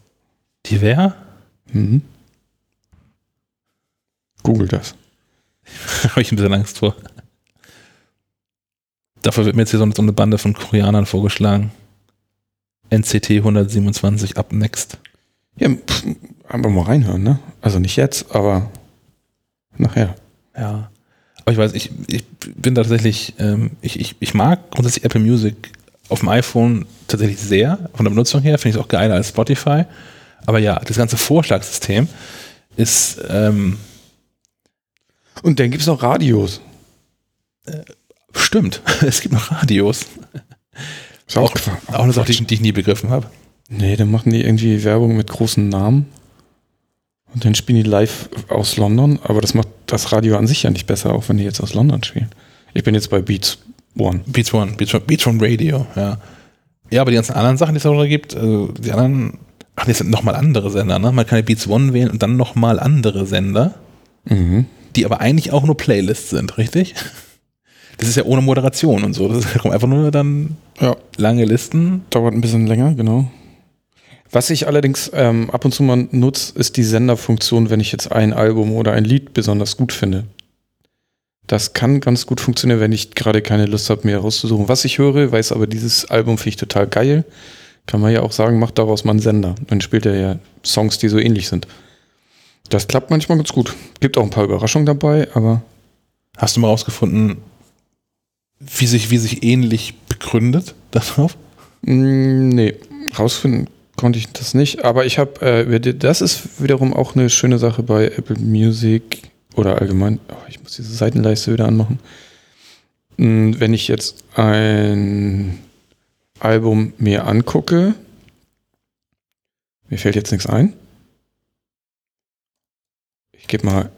Die wer? Mhm. Google das. Habe ich ein bisschen Angst vor. Dafür wird mir jetzt hier so eine, so eine Bande von Koreanern vorgeschlagen. NCT 127 up next. Ja, pff, einfach mal reinhören, ne? Also nicht jetzt, aber nachher. Ja. Aber ich weiß, ich, ich bin tatsächlich, ähm, ich, ich, ich mag grundsätzlich Apple Music auf dem iPhone tatsächlich sehr. Von der Benutzung her finde ich es auch geiler als Spotify. Aber ja, das ganze Vorschlagssystem ist, ähm, Und dann gibt es noch Radios. stimmt. Es gibt noch Radios. Ist Auch, Qua- auch eine Sache, die, die ich nie begriffen habe. Nee, dann machen die irgendwie Werbung mit großen Namen. Und dann spielen die live aus London, aber das macht das Radio an sich ja nicht besser, auch wenn die jetzt aus London spielen. Ich bin jetzt bei Beats One. Beats One, Beats One, Beats One Radio, ja. Ja, aber die ganzen anderen Sachen, die es darüber gibt, also die anderen, ach, das sind nochmal andere Sender, ne? Man kann ja Beats One wählen und dann nochmal andere Sender, Mhm. die aber eigentlich auch nur Playlists sind, richtig? Das ist ja ohne Moderation und so. Das ist einfach nur dann Ja, lange Listen. dauert ein bisschen länger, genau. Was ich allerdings ähm, ab und zu mal nutze, ist die Senderfunktion, wenn ich jetzt ein Album oder ein Lied besonders gut finde. Das kann ganz gut funktionieren, wenn ich gerade keine Lust habe, mir rauszusuchen, was ich höre, weiß aber, dieses Album finde ich total geil. Kann man ja auch sagen, macht daraus mal einen Sender. Dann spielt er ja Songs, die so ähnlich sind. Das klappt manchmal ganz gut. Gibt auch ein paar Überraschungen dabei, aber Hast du mal rausgefunden, wie sich, wie sich ähnlich begründet darauf? Mm, Nee, rausfinden konnte ich das nicht. Aber ich habe, äh, das ist wiederum auch eine schöne Sache bei Apple Music oder allgemein. Oh, ich muss diese Seitenleiste wieder anmachen. Mm, Wenn ich jetzt ein Album mir angucke, Mir fällt jetzt nichts ein. Ich gebe mal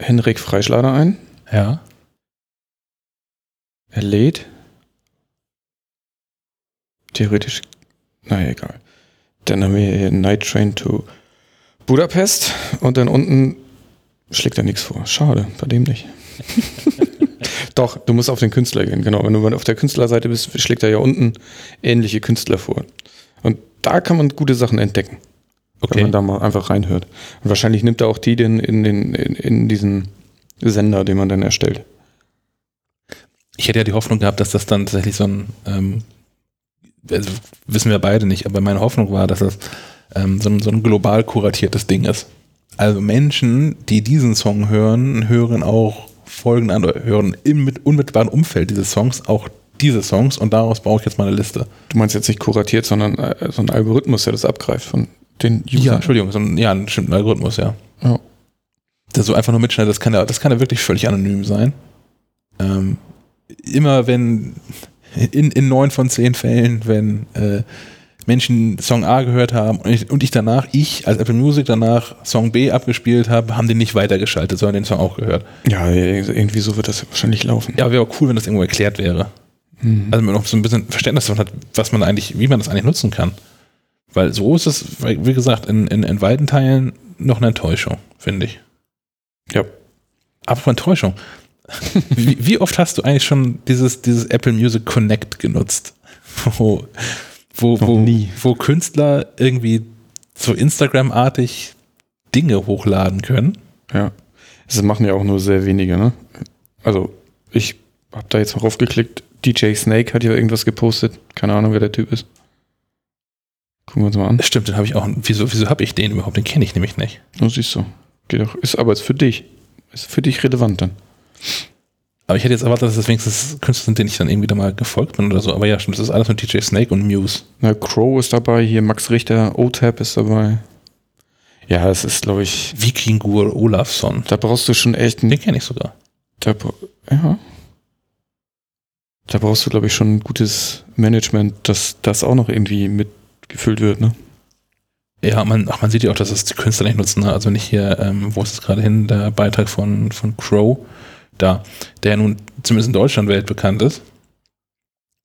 Henrik Freischlader ein. Ja. Er lädt. Theoretisch. Naja, egal. Dann haben wir hier Night Train to Budapest und dann unten schlägt er nichts vor. Schade, bei dem nicht. Doch, du musst auf den Künstler gehen, genau. Wenn du auf der Künstlerseite bist, schlägt er ja unten ähnliche Künstler vor. Und da kann man gute Sachen entdecken. Okay. Wenn man da mal einfach reinhört. Und wahrscheinlich nimmt er auch die denn in, den, in, in diesen Sender, den man dann erstellt. Ich hätte ja die Hoffnung gehabt, dass das dann tatsächlich so ein, ähm, also wissen wir beide nicht, aber meine Hoffnung war, dass das ähm, so, ein, so ein global kuratiertes Ding ist. Also Menschen, die diesen Song hören, hören auch folgende an, oder hören im mit unmittelbaren Umfeld dieses Songs auch diese Songs und daraus baue ich jetzt mal eine Liste. Du meinst jetzt nicht kuratiert, sondern äh, so ein Algorithmus, der das abgreift von den Ja, Entschuldigung, so ein, ja, ein bestimmten Algorithmus, ja. Ja. Der so einfach nur mitschneidet, das kann ja, das kann ja wirklich völlig anonym sein. Ähm, immer wenn, in, in neun von zehn Fällen, wenn äh, Menschen Song A gehört haben und ich, und ich danach, ich als Apple Music danach Song B abgespielt habe, haben den nicht weitergeschaltet, sondern den Song auch gehört. Ja, irgendwie so wird das wahrscheinlich laufen. Ja, wäre auch cool, wenn das irgendwo erklärt wäre. Mhm. Also man noch so ein bisschen Verständnis davon hat, was man eigentlich, wie man das eigentlich nutzen kann. Weil so ist es, wie gesagt, in, in, in weiten Teilen noch eine Enttäuschung, finde ich. Ja. Aber von Enttäuschung. wie, wie oft hast du eigentlich schon dieses, dieses Apple Music Connect genutzt? Wo, wo, wo, wo Künstler irgendwie so Instagram-artig Dinge hochladen können. Ja. Das machen ja auch nur sehr wenige, ne? Also, ich habe da jetzt mal raufgeklickt. DJ Snake hat ja irgendwas gepostet. Keine Ahnung, wer der Typ ist. Gucken wir uns mal an. Stimmt, den habe ich auch. Wieso, wieso habe ich den überhaupt? Den kenne ich nämlich nicht. Oh, siehst du. Geht doch. Ist aber jetzt für dich. Ist für dich relevant dann. Aber ich hätte jetzt erwartet, dass das wenigstens Künstler sind, denen ich dann irgendwie da mal gefolgt bin oder so. Aber ja, stimmt, das ist alles mit DJ Snake und Muse. Na, Crow ist dabei, hier Max Richter, O-Tap ist dabei. Ja, es ist, glaube ich, Vikingur Olafsson. da brauchst du schon echt ein. Den kenne ich sogar. Da, ja. Da brauchst du, glaube ich, schon ein gutes Management, dass das auch noch irgendwie mitgefüllt wird, ne? Ja, man, ach, man sieht ja auch, dass das die Künstler nicht nutzen. Ne? Also nicht hier, ähm, wo ist es gerade hin, der Beitrag von, von Crow, da, der nun zumindest in Deutschland weltbekannt ist.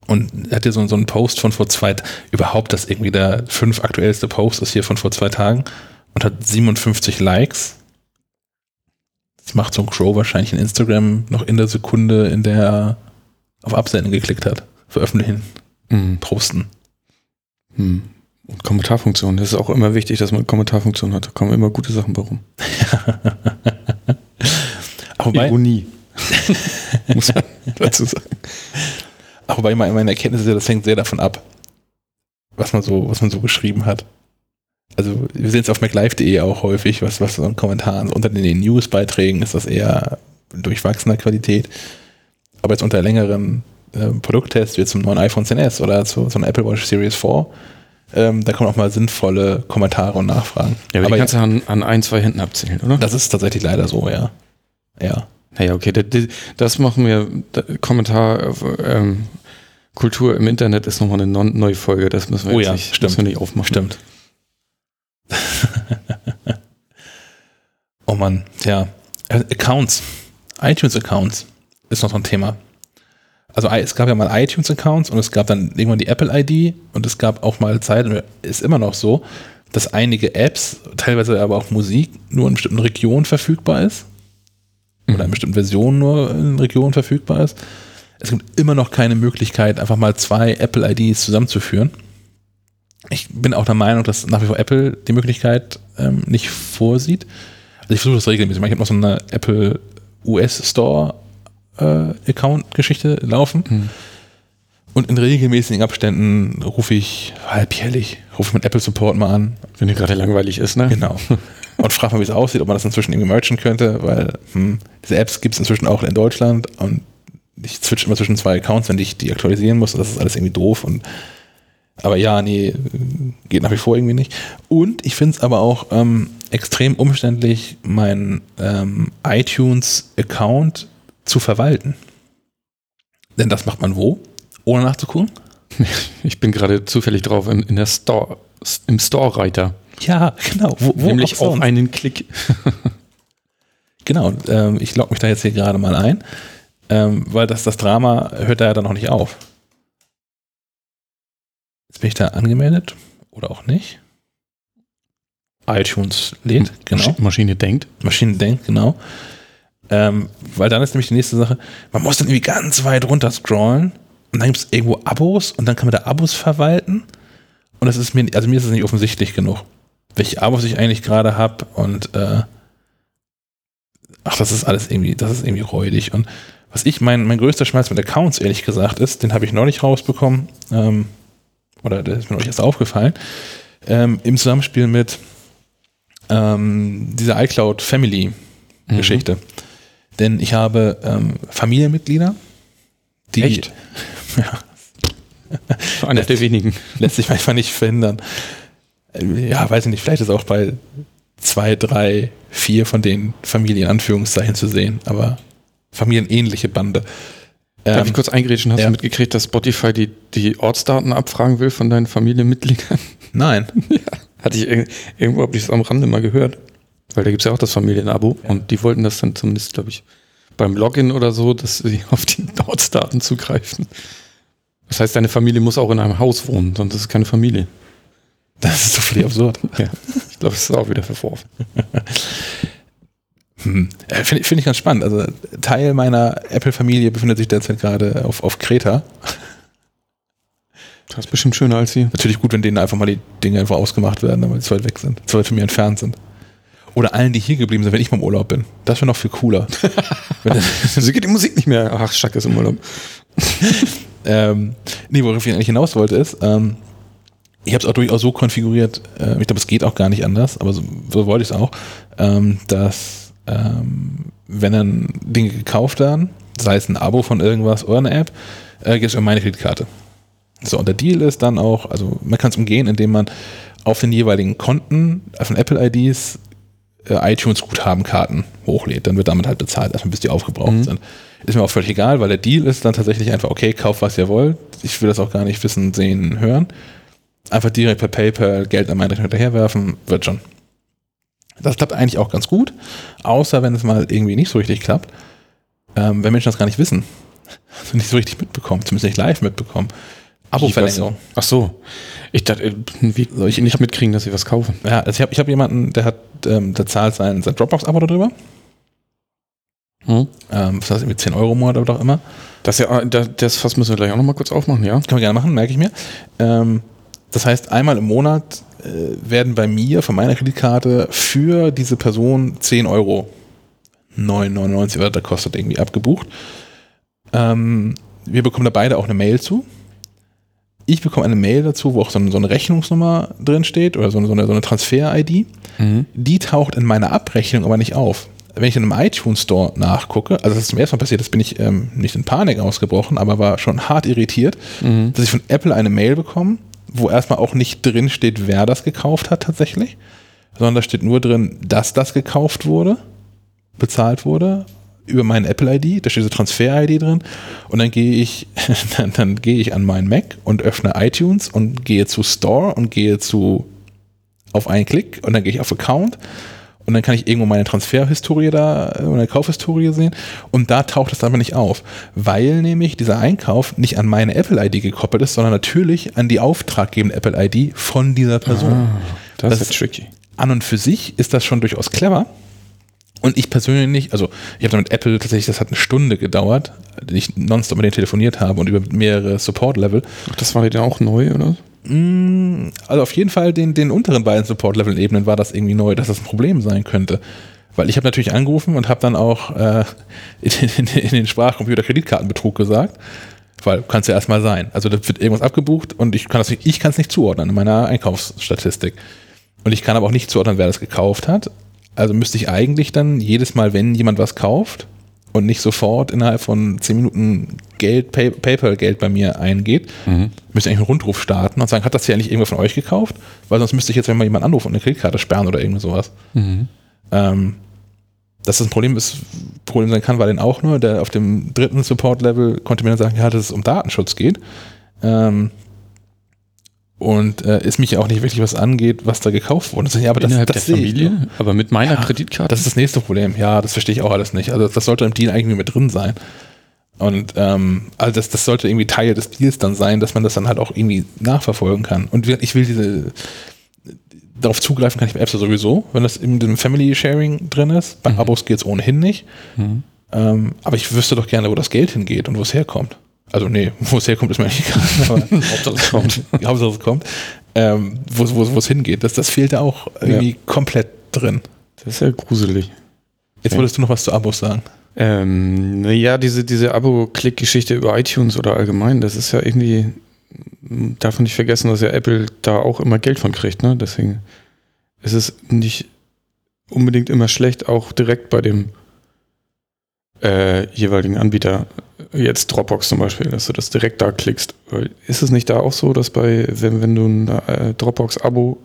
Und hat hier so, so einen Post von vor zwei, überhaupt das irgendwie der fünf aktuellste Post ist hier von vor zwei Tagen und hat 57 Likes. Das macht so ein Crow wahrscheinlich in Instagram noch in der Sekunde, in der er auf Absenden geklickt hat. Veröffentlichen, Mhm. posten. Hm. Und Kommentarfunktion. Das ist auch immer wichtig, dass man Kommentarfunktion hat. Da kommen immer gute Sachen bei rum. Ironie. Muss man dazu sagen. Aber wobei meine, meine Erkenntnis ist ja, das hängt sehr davon ab, was man so, was man so geschrieben hat. Also wir sehen es auf MacLive.de auch häufig, was, was so in Kommentaren, unter den Newsbeiträgen ist das eher durchwachsener Qualität. Aber jetzt unter längeren äh, Produkttests, wie zum neuen iPhone XS oder zu so einer Apple Watch Series 4, ähm, da kommen auch mal sinnvolle Kommentare und Nachfragen. Ja, aber, aber die kannst du an, an ein, zwei Händen abzählen, oder? das ist tatsächlich leider so, ja. Ja. Naja, okay, das, das machen wir. Kommentar, ähm, Kultur im Internet ist nochmal eine neue Folge. Das müssen wir Oh jetzt ja, nicht, stimmt. müssen wir nicht aufmachen. Stimmt. oh Mann, ja. Äh, Accounts. iTunes-Accounts ist noch so ein Thema. Also es gab ja mal iTunes-Accounts und es gab dann irgendwann die Apple-ID und es gab auch mal Zeit, und ist immer noch so, dass einige Apps, teilweise aber auch Musik, nur in bestimmten Regionen verfügbar ist. Oder in bestimmten Versionen nur in Regionen verfügbar ist. Es gibt immer noch keine Möglichkeit, einfach mal zwei Apple-IDs zusammenzuführen. Ich bin auch der Meinung, dass nach wie vor Apple die Möglichkeit ähm, nicht vorsieht. Also ich versuche das regelmäßig. Ich habe noch so eine Apple US Store äh, Account-Geschichte laufen. Mhm. Und in regelmäßigen Abständen rufe ich halbjährlich, rufe ich mit Apple Support mal an. Wenn dir gerade langweilig ist, ne? Genau. Und frage mal, wie es aussieht, ob man das inzwischen irgendwie merchen könnte, weil hm, diese Apps gibt es inzwischen auch in Deutschland und ich switche immer zwischen zwei Accounts, wenn ich die aktualisieren muss. Das ist alles irgendwie doof. Und, aber ja, nee, geht nach wie vor irgendwie nicht. Und ich finde es aber auch ähm, extrem umständlich, meinen ähm, iTunes-Account zu verwalten. Denn das macht man wo? Ohne nachzugucken? Ich bin gerade zufällig drauf in, in der Store, im Store-Reiter. Ja, genau. Wo, wo Nämlich auf einen Klick. genau, ähm, ich logge mich da jetzt hier gerade mal ein, ähm, weil das, das Drama hört da ja dann noch nicht auf. Jetzt bin ich da angemeldet oder auch nicht. iTunes lädt, genau. Maschine denkt. Maschine denkt, genau. Ähm, weil dann ist nämlich die nächste Sache, man muss dann irgendwie ganz weit runter scrollen und dann gibt es irgendwo Abos und dann kann man da Abos verwalten. Und das ist mir, also mir ist es nicht offensichtlich genug, welche Abos ich eigentlich gerade habe und äh, ach, das ist alles irgendwie, das ist irgendwie räudig. Und was ich, mein, mein größter Schmerz mit Accounts, ehrlich gesagt, ist, den habe ich neulich rausbekommen, ähm, oder der ist mir neulich erst aufgefallen, ähm, im Zusammenspiel mit ähm, dieser iCloud Family Geschichte. Mhm. Denn ich habe ähm, Familienmitglieder, die. Echt? ja. Einer der wenigen. Lässt sich manchmal nicht verhindern. Ja, weiß ich nicht, vielleicht ist auch bei zwei, drei, vier von den Familien Anführungszeichen zu sehen, aber familienähnliche Bande. Darf ähm, ich kurz eingrätschen? Hast ja. du mitgekriegt, dass Spotify die, die Ortsdaten abfragen will von deinen Familienmitgliedern? Nein. ja. Hatte ich irgendwo, habe ich es am Rande mal gehört. Weil da gibt es ja auch das Familienabo ja. und die wollten das dann zumindest, glaube ich, beim Login oder so, dass sie auf die Ortsdaten zugreifen. Das heißt, deine Familie muss auch in einem Haus wohnen, sonst ist es keine Familie. Das ist doch völlig absurd. Ja, ich glaube, es ist auch wieder verworfen. hm. Äh, Finde find ich ganz spannend. Also Teil meiner Apple-Familie befindet sich derzeit gerade auf, auf Kreta. Das ist bestimmt schöner als hier. Natürlich gut, wenn denen einfach mal die Dinge einfach ausgemacht werden, damit sie zu weit weg sind, zu weit von mir entfernt sind. Oder allen, die hier geblieben sind, wenn ich mal im Urlaub bin. Das wäre noch viel cooler. so geht die Musik nicht mehr. Ach, Schack ist im Urlaub. ähm, nee, worauf ich eigentlich hinaus wollte, ist, ähm, ich habe es auch durchaus so konfiguriert, äh, ich glaube, es geht auch gar nicht anders, aber so, so wollte ich es auch, ähm, dass ähm, wenn dann Dinge gekauft werden, sei es ein Abo von irgendwas oder eine App, äh, gibt es über meine Kreditkarte. So, und der Deal ist dann auch, also man kann es umgehen, indem man auf den jeweiligen Konten von Apple-IDs äh, iTunes-Guthabenkarten hochlädt. Dann wird damit halt bezahlt, erstmal bis die aufgebraucht mhm. sind. Ist mir auch völlig egal, weil der Deal ist dann tatsächlich einfach, okay, kauft was ihr wollt. Ich will das auch gar nicht wissen, sehen, hören. Einfach direkt per PayPal Geld an meinen Rechner hinterherwerfen, wird schon. Das klappt eigentlich auch ganz gut, außer wenn es mal irgendwie nicht so richtig klappt. Ähm, wenn Menschen das gar nicht wissen, also nicht so richtig mitbekommen, zumindest nicht live mitbekommen. Abo-Verlängerung. Ach so. Ich dachte, äh, wie soll ich nicht mitkriegen, dass sie was kaufen? Ja, also ich habe ich hab jemanden, der hat, ähm, der zahlt sein, sein Dropbox-Abo darüber. Hm? Ähm, das heißt irgendwie 10 Euro im Monat oder auch immer. Das, ja, das Fass müssen wir gleich auch nochmal kurz aufmachen, ja? Können wir gerne machen, merke ich mir. Ähm, das heißt, einmal im Monat äh, werden bei mir von meiner Kreditkarte für diese Person 10 Euro 9,99 oder da kostet irgendwie abgebucht. Ähm, wir bekommen da beide auch eine Mail zu ich bekomme eine Mail dazu, wo auch so eine, so eine Rechnungsnummer drin steht oder so eine, so eine, so eine Transfer-ID. Mhm. Die taucht in meiner Abrechnung aber nicht auf. Wenn ich in einem iTunes Store nachgucke, also das ist zum ersten Mal passiert, das bin ich ähm, nicht in Panik ausgebrochen, aber war schon hart irritiert, mhm. dass ich von Apple eine Mail bekomme, wo erstmal auch nicht drin steht, wer das gekauft hat tatsächlich, sondern da steht nur drin, dass das gekauft wurde, bezahlt wurde über meine Apple-ID, da steht so Transfer-ID drin und dann gehe ich, dann, dann gehe ich an meinen Mac und öffne iTunes und gehe zu Store und gehe zu auf einen Klick und dann gehe ich auf Account und dann kann ich irgendwo meine Transferhistorie da, meine Kaufhistorie sehen und da taucht es aber nicht auf, weil nämlich dieser Einkauf nicht an meine Apple-ID gekoppelt ist, sondern natürlich an die auftraggebende Apple-ID von dieser Person. Ah, das, das ist tricky. An und für sich ist das schon durchaus clever, und ich persönlich, also ich habe mit Apple tatsächlich, das hat eine Stunde gedauert, ich nonstop mit denen telefoniert habe und über mehrere Support-Level. Ach, das war denn auch neu, oder? Mm, also auf jeden Fall den, den unteren beiden Support-Level-Ebenen war das irgendwie neu, dass das ein Problem sein könnte. Weil ich habe natürlich angerufen und habe dann auch äh, in, in, in, den Sprachcomputer Kreditkartenbetrug gesagt. Weil kann es ja erstmal sein. Also da wird irgendwas abgebucht und ich kann es nicht zuordnen in meiner Einkaufsstatistik. Und ich kann aber auch nicht zuordnen, wer das gekauft hat. Also müsste ich eigentlich dann jedes Mal, wenn jemand was kauft und nicht sofort innerhalb von 10 Minuten Geld, Pay PayPal-Geld bei mir eingeht, mhm. müsste ich eigentlich einen Rundruf starten und sagen, hat das hier eigentlich irgendwer von euch gekauft? Weil sonst müsste ich jetzt, wenn mal jemand anruft und eine Kreditkarte sperren oder irgendwie sowas. Mhm. Ähm, dass das ein Problem ist, Problem sein kann, war den auch nur. Der auf dem dritten Support-Level konnte mir dann sagen, ja, dass es um Datenschutz geht. Ähm, und äh, ist mich auch nicht wirklich was angeht, was da gekauft wurde. Ja, aber Innerhalb das, das der Familie? Aber mit meiner ja, Kreditkarte? Das ist das nächste Problem. Ja, das verstehe ich auch alles nicht. Also das sollte im Deal eigentlich mit drin sein. Und ähm, also das, das sollte irgendwie Teil des Deals dann sein, dass man das dann halt auch irgendwie nachverfolgen kann. Und ich will diese darauf zugreifen kann ich bei Apps sowieso, wenn das in dem Family Sharing drin ist. Bei mhm. Abos geht es ohnehin nicht. Mhm. Ähm, aber ich wüsste doch gerne, wo das Geld hingeht und wo es herkommt. Also nee, wo es herkommt, ist mir nicht egal. Hauptsache es kommt. Hauptsache es kommt. Ähm, wo es hingeht. Das, das fehlt da auch irgendwie ja. komplett drin. Das ist ja gruselig. Jetzt ja. wolltest du noch was zu Abos sagen. Ähm, naja, diese, diese Abo-Klick-Geschichte über iTunes oder allgemein, das ist ja irgendwie, darf man nicht vergessen, dass ja Apple da auch immer Geld von kriegt, ne? Deswegen ist es nicht unbedingt immer schlecht, auch direkt bei dem äh, jeweiligen Anbieter, jetzt Dropbox zum Beispiel, dass du das direkt da klickst. Ist es nicht da auch so, dass bei, wenn, wenn du ein äh, Dropbox-Abo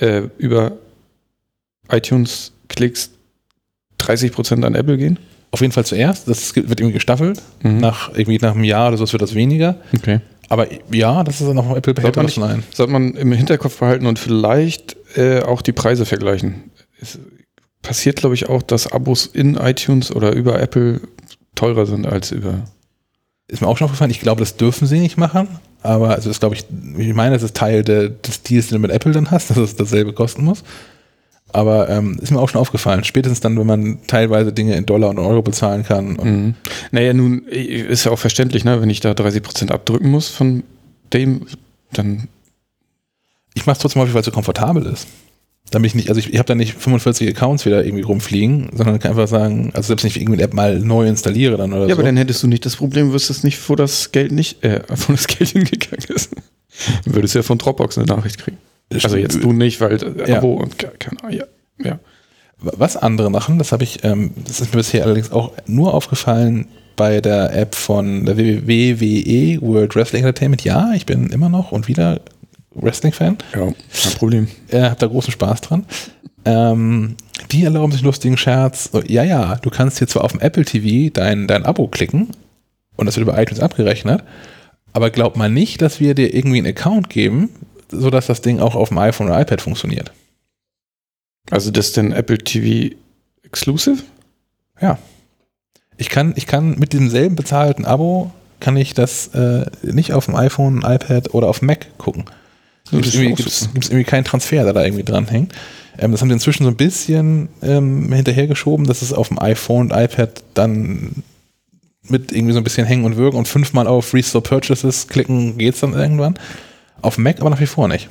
äh, über iTunes klickst, 30% an Apple gehen? Auf jeden Fall zuerst. Das wird irgendwie gestaffelt. Mhm. Nach, irgendwie nach einem Jahr oder so wird das weniger. Okay. Aber ja, das ist dann noch Apple behält das Nein. Sollte man im Hinterkopf behalten und vielleicht äh, auch die Preise vergleichen. Es passiert, glaube ich, auch, dass Abos in iTunes oder über Apple teurer sind als über. Ist mir auch schon aufgefallen, ich glaube, das dürfen sie nicht machen. Aber also das glaube ich, ich meine, das ist Teil de, des Deals, den du mit Apple dann hast, dass es dasselbe kosten muss. Aber ähm, ist mir auch schon aufgefallen. Spätestens dann, wenn man teilweise Dinge in Dollar und Euro bezahlen kann. Mhm. Naja, nun ist ja auch verständlich, ne? wenn ich da 30 Prozent abdrücken muss von dem, dann. Ich mache es trotzdem häufig, weil es so komfortabel ist. Damit ich nicht, also ich, ich habe da nicht 45 Accounts wieder irgendwie rumfliegen, sondern kann einfach sagen, also selbst wenn ich irgendwie eine App mal neu installiere dann oder ja, so. Ja, aber dann hättest du nicht das Problem, wüsstest nicht, wo das Geld nicht, äh, wo das Geld hingegangen ist. Dann würdest du ja von Dropbox eine Nachricht kriegen. Also jetzt du nicht, weil äh, Abo ja. und keine Ahnung, ja. ja. Was andere machen, das habe ich, ähm, das ist mir bisher allerdings auch nur aufgefallen bei der App von der WWE World Wrestling Entertainment. Ja, ich bin immer noch und wieder Wrestling-Fan. Ja, kein Problem. Äh, hab da großen Spaß dran. Ähm, die erlauben sich lustigen Scherz. Ja, ja, du kannst hier zwar auf dem Apple TV dein, dein Abo klicken und das wird über iTunes abgerechnet, aber glaub mal nicht, dass wir dir irgendwie einen Account geben, sodass das Ding auch auf dem iPhone oder iPad funktioniert. Also das ist denn Apple TV Exclusive? Ja. Ich kann, ich kann mit demselben bezahlten Abo kann ich das äh, nicht auf dem iPhone, iPad oder auf Mac gucken. Gibt es irgendwie, irgendwie, keinen Transfer, der da irgendwie dranhängt. Ähm, das haben sie inzwischen so ein bisschen ähm, hinterhergeschoben, dass es auf dem iPhone und iPad dann mit irgendwie so ein bisschen hängen und wirken und fünfmal auf Restore Purchases klicken geht es dann irgendwann. Auf Mac aber nach wie vor nicht.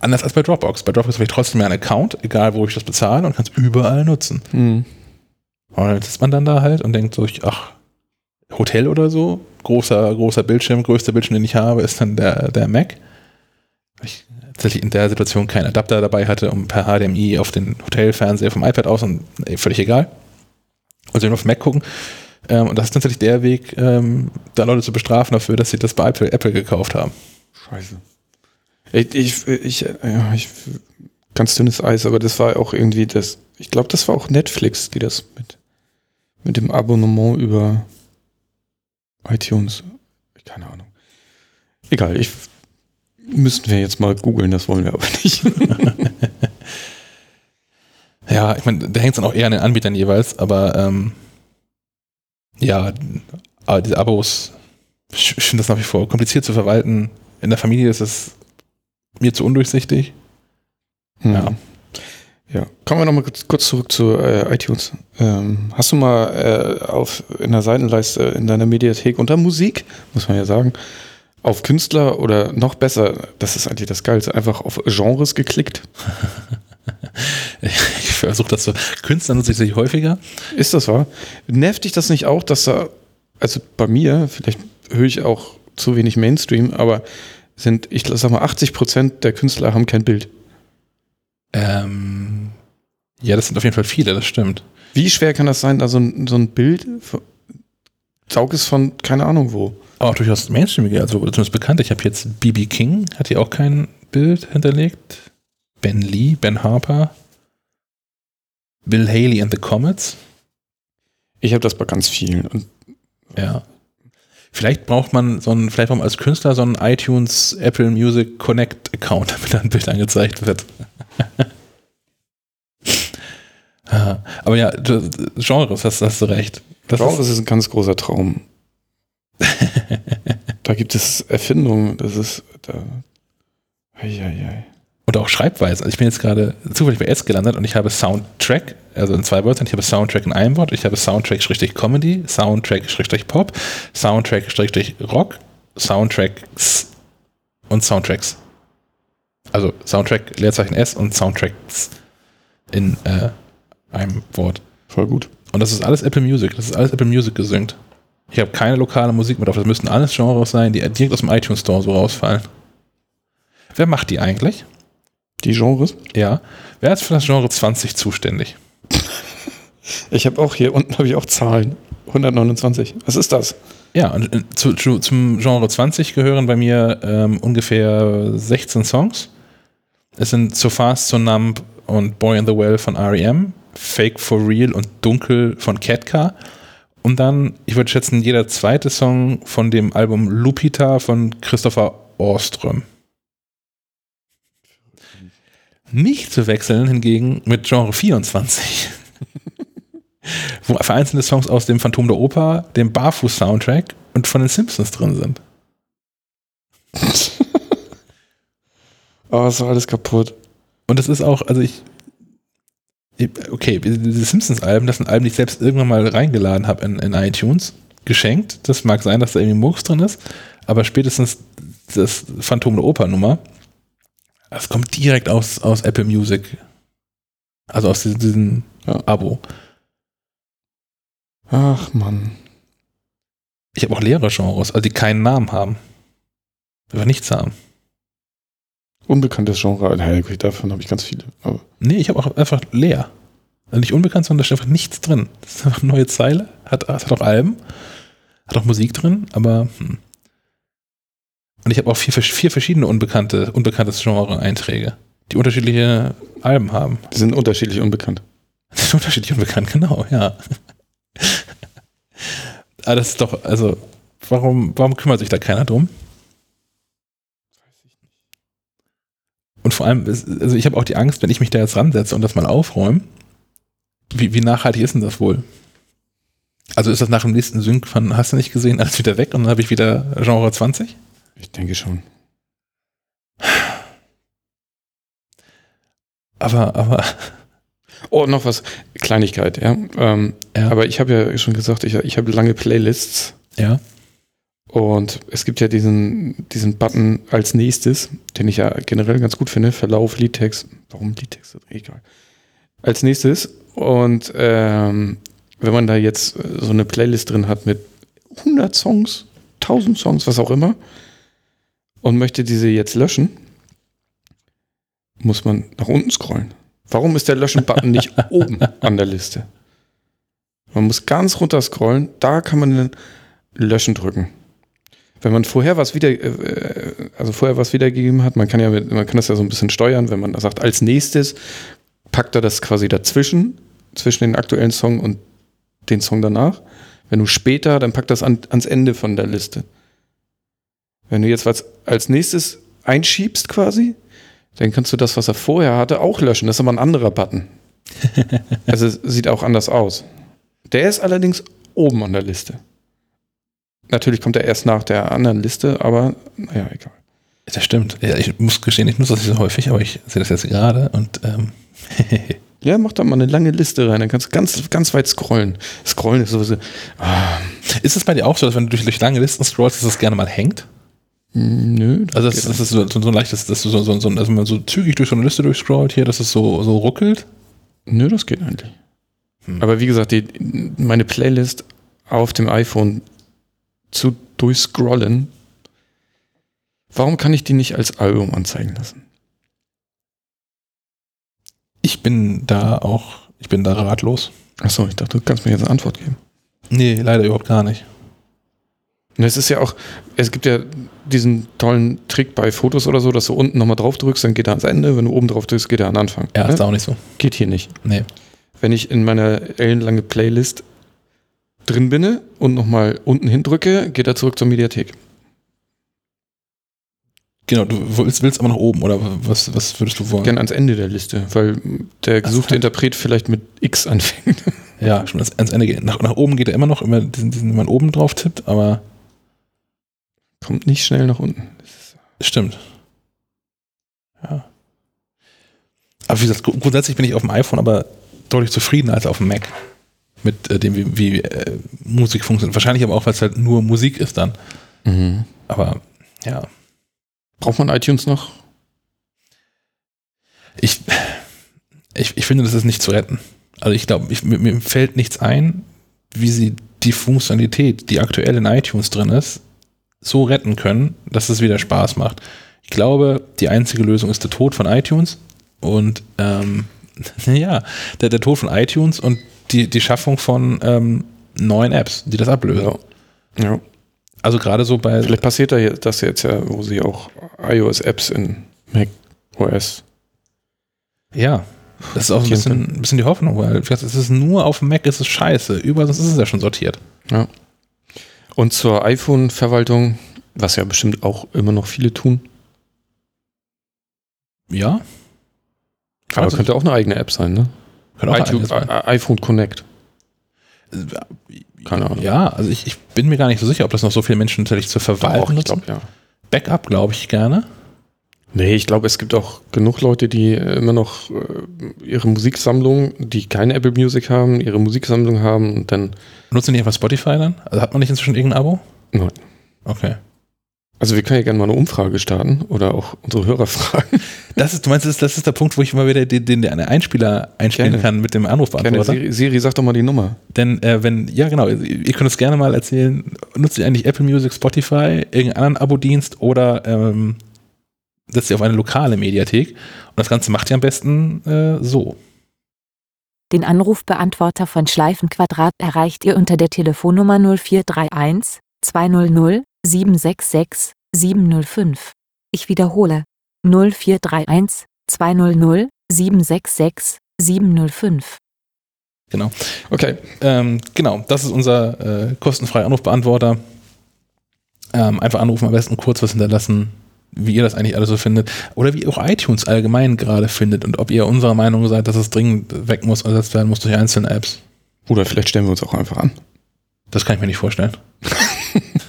Anders als bei Dropbox. Bei Dropbox habe ich trotzdem einen Account, egal wo ich das bezahle und kann es überall nutzen. Mhm. Und dann sitzt man dann da halt und denkt so, ach, Hotel oder so, großer, großer Bildschirm, größter Bildschirm, den ich habe, ist dann der, der Mac. Ich tatsächlich in der Situation keinen Adapter dabei hatte, um per HDMI auf den Hotelfernseher vom iPad aus und ey, völlig egal. Also auf Mac gucken. Ähm, und das ist tatsächlich der Weg, ähm, da Leute zu bestrafen dafür, dass sie das bei Apple, Apple gekauft haben. Scheiße. Ich, ich, ich, ja, ich, ganz dünnes Eis, aber das war auch irgendwie das, ich glaube, das war auch Netflix, die das mit, mit dem Abonnement über iTunes, keine Ahnung. Egal, ich müssten wir jetzt mal googeln, das wollen wir aber nicht. ja, ich meine, da hängt es dann auch eher an den Anbietern jeweils, aber ähm, ja, aber diese Abos, ich finde das nach wie vor kompliziert zu verwalten in der Familie ist es mir zu undurchsichtig. Hm. Ja. Ja, kommen wir nochmal kurz, kurz zurück zu äh, iTunes. Ähm, hast du mal äh, auf in der Seitenleiste in deiner Mediathek unter Musik, muss man ja sagen, auf Künstler oder noch besser, das ist eigentlich das Geilste, einfach auf Genres geklickt? ich versuche das so. Künstler nutze ich sich häufiger. Ist das wahr? Nervt dich das nicht auch, dass da, also bei mir, vielleicht höre ich auch zu wenig Mainstream, aber sind, ich sag mal, 80 Prozent der Künstler haben kein Bild. Ähm, ja, das sind auf jeden Fall viele, das stimmt. Wie schwer kann das sein, da so ein, so ein Bild, saug es von keine Ahnung wo. Auch durchaus Mainstreamige, also zumindest bekannt. Ich habe jetzt BB King, hat hier auch kein Bild hinterlegt. Ben Lee, Ben Harper, Bill Haley and the Comets. Ich habe das bei ganz vielen. Ja. Vielleicht braucht man so einen, vielleicht braucht man als Künstler so einen iTunes Apple Music Connect Account, damit da ein Bild angezeigt wird. Aber ja, Genres, hast, hast du recht. Das Genres ist, ist ein ganz großer Traum. da gibt es Erfindungen, das ist da. Eieiei. Und auch Schreibweise. Also ich bin jetzt gerade zufällig bei S gelandet und ich habe Soundtrack, also in zwei Wörtern. Ich habe Soundtrack in einem Wort. Ich habe Soundtrack-Comedy, Soundtrack-Pop, Soundtrack-Rock, Soundtracks und Soundtracks. Also Soundtrack, Leerzeichen S und Soundtracks in äh, einem Wort. Voll gut. Und das ist alles Apple Music. Das ist alles Apple Music gesynkt. Ich habe keine lokale Musik mit drauf. Das müssten alles Genres sein, die direkt aus dem iTunes Store so rausfallen. Wer macht die eigentlich? Die Genres? Ja. Wer ist für das Genre 20 zuständig? Ich habe auch hier unten habe ich auch Zahlen. 129. Was ist das? Ja, und äh, zu, zu, zum Genre 20 gehören bei mir ähm, ungefähr 16 Songs. Es sind So Fast, So Numb und Boy in the Well von REM, Fake for Real und Dunkel von Ketka. Und dann, ich würde schätzen, jeder zweite Song von dem Album Lupita von Christopher Orström. Nicht zu wechseln hingegen mit Genre 24. wo vereinzelte Songs aus dem Phantom der Oper, dem Barfuß-Soundtrack und von den Simpsons drin sind. oh, ist alles kaputt. Und es ist auch, also ich, okay, diese Simpsons-Alben, das sind Alben, die ich selbst irgendwann mal reingeladen habe in, in iTunes, geschenkt. Das mag sein, dass da irgendwie Murks drin ist, aber spätestens das Phantom der Oper-Nummer, das kommt direkt aus, aus Apple Music. Also aus diesem, diesem ja. Abo. Ach Mann. Ich habe auch leere Genres, also die keinen Namen haben. Einfach nichts haben. Unbekanntes Genre, naja, davon habe ich ganz viele. Aber. Nee, ich habe auch einfach leer. Also nicht unbekannt, sondern da steht einfach nichts drin. Das ist einfach eine neue Zeile, hat, hat auch Alben, hat auch Musik drin, aber hm. Und ich habe auch vier, vier verschiedene unbekannte, unbekanntes Genre-Einträge, die unterschiedliche Alben haben. Die sind unterschiedlich unbekannt. Die sind unterschiedlich unbekannt, genau, ja. Aber das ist doch, also, warum, warum kümmert sich da keiner drum? Vor allem, also ich habe auch die Angst, wenn ich mich da jetzt ransetze und das mal aufräume, wie, wie nachhaltig ist denn das wohl? Also ist das nach dem nächsten Sync von Hast du nicht gesehen, alles wieder weg und dann habe ich wieder Genre 20? Ich denke schon. Aber, aber. Oh, noch was. Kleinigkeit, ja. Ähm, ja. Aber ich habe ja schon gesagt, ich, ich habe lange Playlists. Ja. Und es gibt ja diesen, diesen Button als nächstes, den ich ja generell ganz gut finde, Verlauf, Liedtext. Warum Liedtext? Egal. Als nächstes. Und ähm, wenn man da jetzt so eine Playlist drin hat mit 100 Songs, 1000 Songs, was auch immer, und möchte diese jetzt löschen, muss man nach unten scrollen. Warum ist der Löschen-Button nicht oben an der Liste? Man muss ganz runter scrollen, da kann man den Löschen drücken. Wenn man vorher was wieder, äh, also vorher was wiedergegeben hat, man kann ja, man kann das ja so ein bisschen steuern, wenn man sagt, als nächstes packt er das quasi dazwischen, zwischen den aktuellen Song und den Song danach. Wenn du später, dann packt das an, ans Ende von der Liste. Wenn du jetzt was als nächstes einschiebst quasi, dann kannst du das, was er vorher hatte, auch löschen. Das ist aber ein anderer Button. also sieht auch anders aus. Der ist allerdings oben an der Liste. Natürlich kommt er erst nach der anderen Liste, aber naja, egal. Das stimmt. Ja, ich muss gestehen, ich nutze das nicht so häufig, aber ich sehe das jetzt gerade und ähm Ja, mach da mal eine lange Liste rein, dann kannst du ganz, ganz weit scrollen. Scrollen ist sowieso. Ah. Ist es bei dir auch so, dass wenn du durch, durch lange Listen scrollst, dass das gerne mal hängt? Hm, nö. Das also das, das ist so, so, so ein leichtes, dass du so, so, so, dass man so zügig durch so eine Liste durchscrollt hier, dass es so, so ruckelt. Nö, das geht eigentlich. Hm. Aber wie gesagt, die, meine Playlist auf dem iPhone zu durchscrollen, warum kann ich die nicht als Album anzeigen lassen? Ich bin da auch, ich bin da ratlos. Achso, ich dachte, du kannst mir jetzt eine Antwort geben. Nee, leider überhaupt gar nicht. Und es ist ja auch, es gibt ja diesen tollen Trick bei Fotos oder so, dass du unten nochmal drauf drückst, dann geht er ans Ende. Wenn du oben drauf drückst, geht er an Anfang. Ja, ne? ist auch nicht so. Geht hier nicht. Nee. Wenn ich in meiner ellenlange Playlist drin bin und nochmal unten hindrücke, geht er zurück zur Mediathek. Genau, du willst, willst aber nach oben oder was, was würdest du wollen? Gerne ans Ende der Liste, weil der gesuchte halt- Interpret vielleicht mit X anfängt. Ja, schon ans, ans Ende gehen. Nach, nach oben geht er immer noch, immer diesen, diesen, wenn man oben drauf tippt, aber Kommt nicht schnell nach unten. stimmt. Ja. Aber wie gesagt, gru- grundsätzlich bin ich auf dem iPhone aber deutlich zufriedener als auf dem Mac. Mit äh, dem, wie, wie äh, Musik funktioniert. Wahrscheinlich aber auch, weil es halt nur Musik ist dann. Aber ja. Braucht man iTunes noch? Ich, ich, ich finde, das ist nicht zu retten. Also ich glaube, mir, mir fällt nichts ein, wie sie die Funktionalität, die aktuell in iTunes drin ist, so retten können, dass es wieder Spaß macht. Ich glaube, die einzige Lösung ist der Tod von iTunes und ähm, ja, der, der Tod von iTunes und die, die Schaffung von ähm, neuen Apps, die das ablösen. Ja. Also gerade so bei Vielleicht passiert da jetzt- das jetzt ja, wo sie auch iOS-Apps in Mac OS. Ja, das ist auch ein bisschen, ein bisschen die Hoffnung, weil es ist nur auf dem Mac ist es scheiße. Überall sonst ist es ja schon sortiert. Ja. Und zur iPhone-Verwaltung, was ja bestimmt auch immer noch viele tun, Ja. aber Also, könnte auch eine eigene App sein, ne? Kann auch iTunes, i- iPhone Connect. Keine Ahnung. Ja, also ich, ich bin mir gar nicht so sicher, ob das noch so viele Menschen tatsächlich zur Verwaltung nutzen. ja. Backup glaube ich gerne. Nee, ich glaube, es gibt auch genug Leute, die äh, immer noch äh, ihre Musiksammlung, die keine Apple Music haben, ihre Musiksammlung haben und dann. Nutzen die einfach Spotify dann? Also hat man nicht inzwischen irgendein Abo? Nein. Okay. Also wir können ja gerne mal eine Umfrage starten oder auch unsere Hörer fragen. Das ist, du meinst, das ist, das ist der Punkt, wo ich mal wieder den, den, den Einspieler einspielen Gerne. kann mit dem Gerne, Anrufbeantworter. Siri, Siri, sag doch mal die Nummer. Denn äh, wenn, ja genau, ihr könnt es gerne mal erzählen, nutzt ihr eigentlich Apple Music, Spotify, irgendeinen anderen Abo-Dienst oder ähm, setzt ihr auf eine lokale Mediathek? Und das Ganze macht ihr am besten äh, so. Den Anrufbeantworter von Schleifenquadrat erreicht ihr unter der Telefonnummer 0431 200 766 705. Ich wiederhole 0431 200 766 705. Okay. Ähm, genau, das ist unser äh, kostenfreier Anrufbeantworter. Ähm, einfach anrufen, am besten kurz was hinterlassen, wie ihr das eigentlich alles so findet. Oder wie auch iTunes allgemein gerade findet und ob ihr unserer Meinung seid, dass es dringend weg muss, ersetzt werden muss durch einzelne Apps. Oder vielleicht stellen wir uns auch einfach an. Das kann ich mir nicht vorstellen.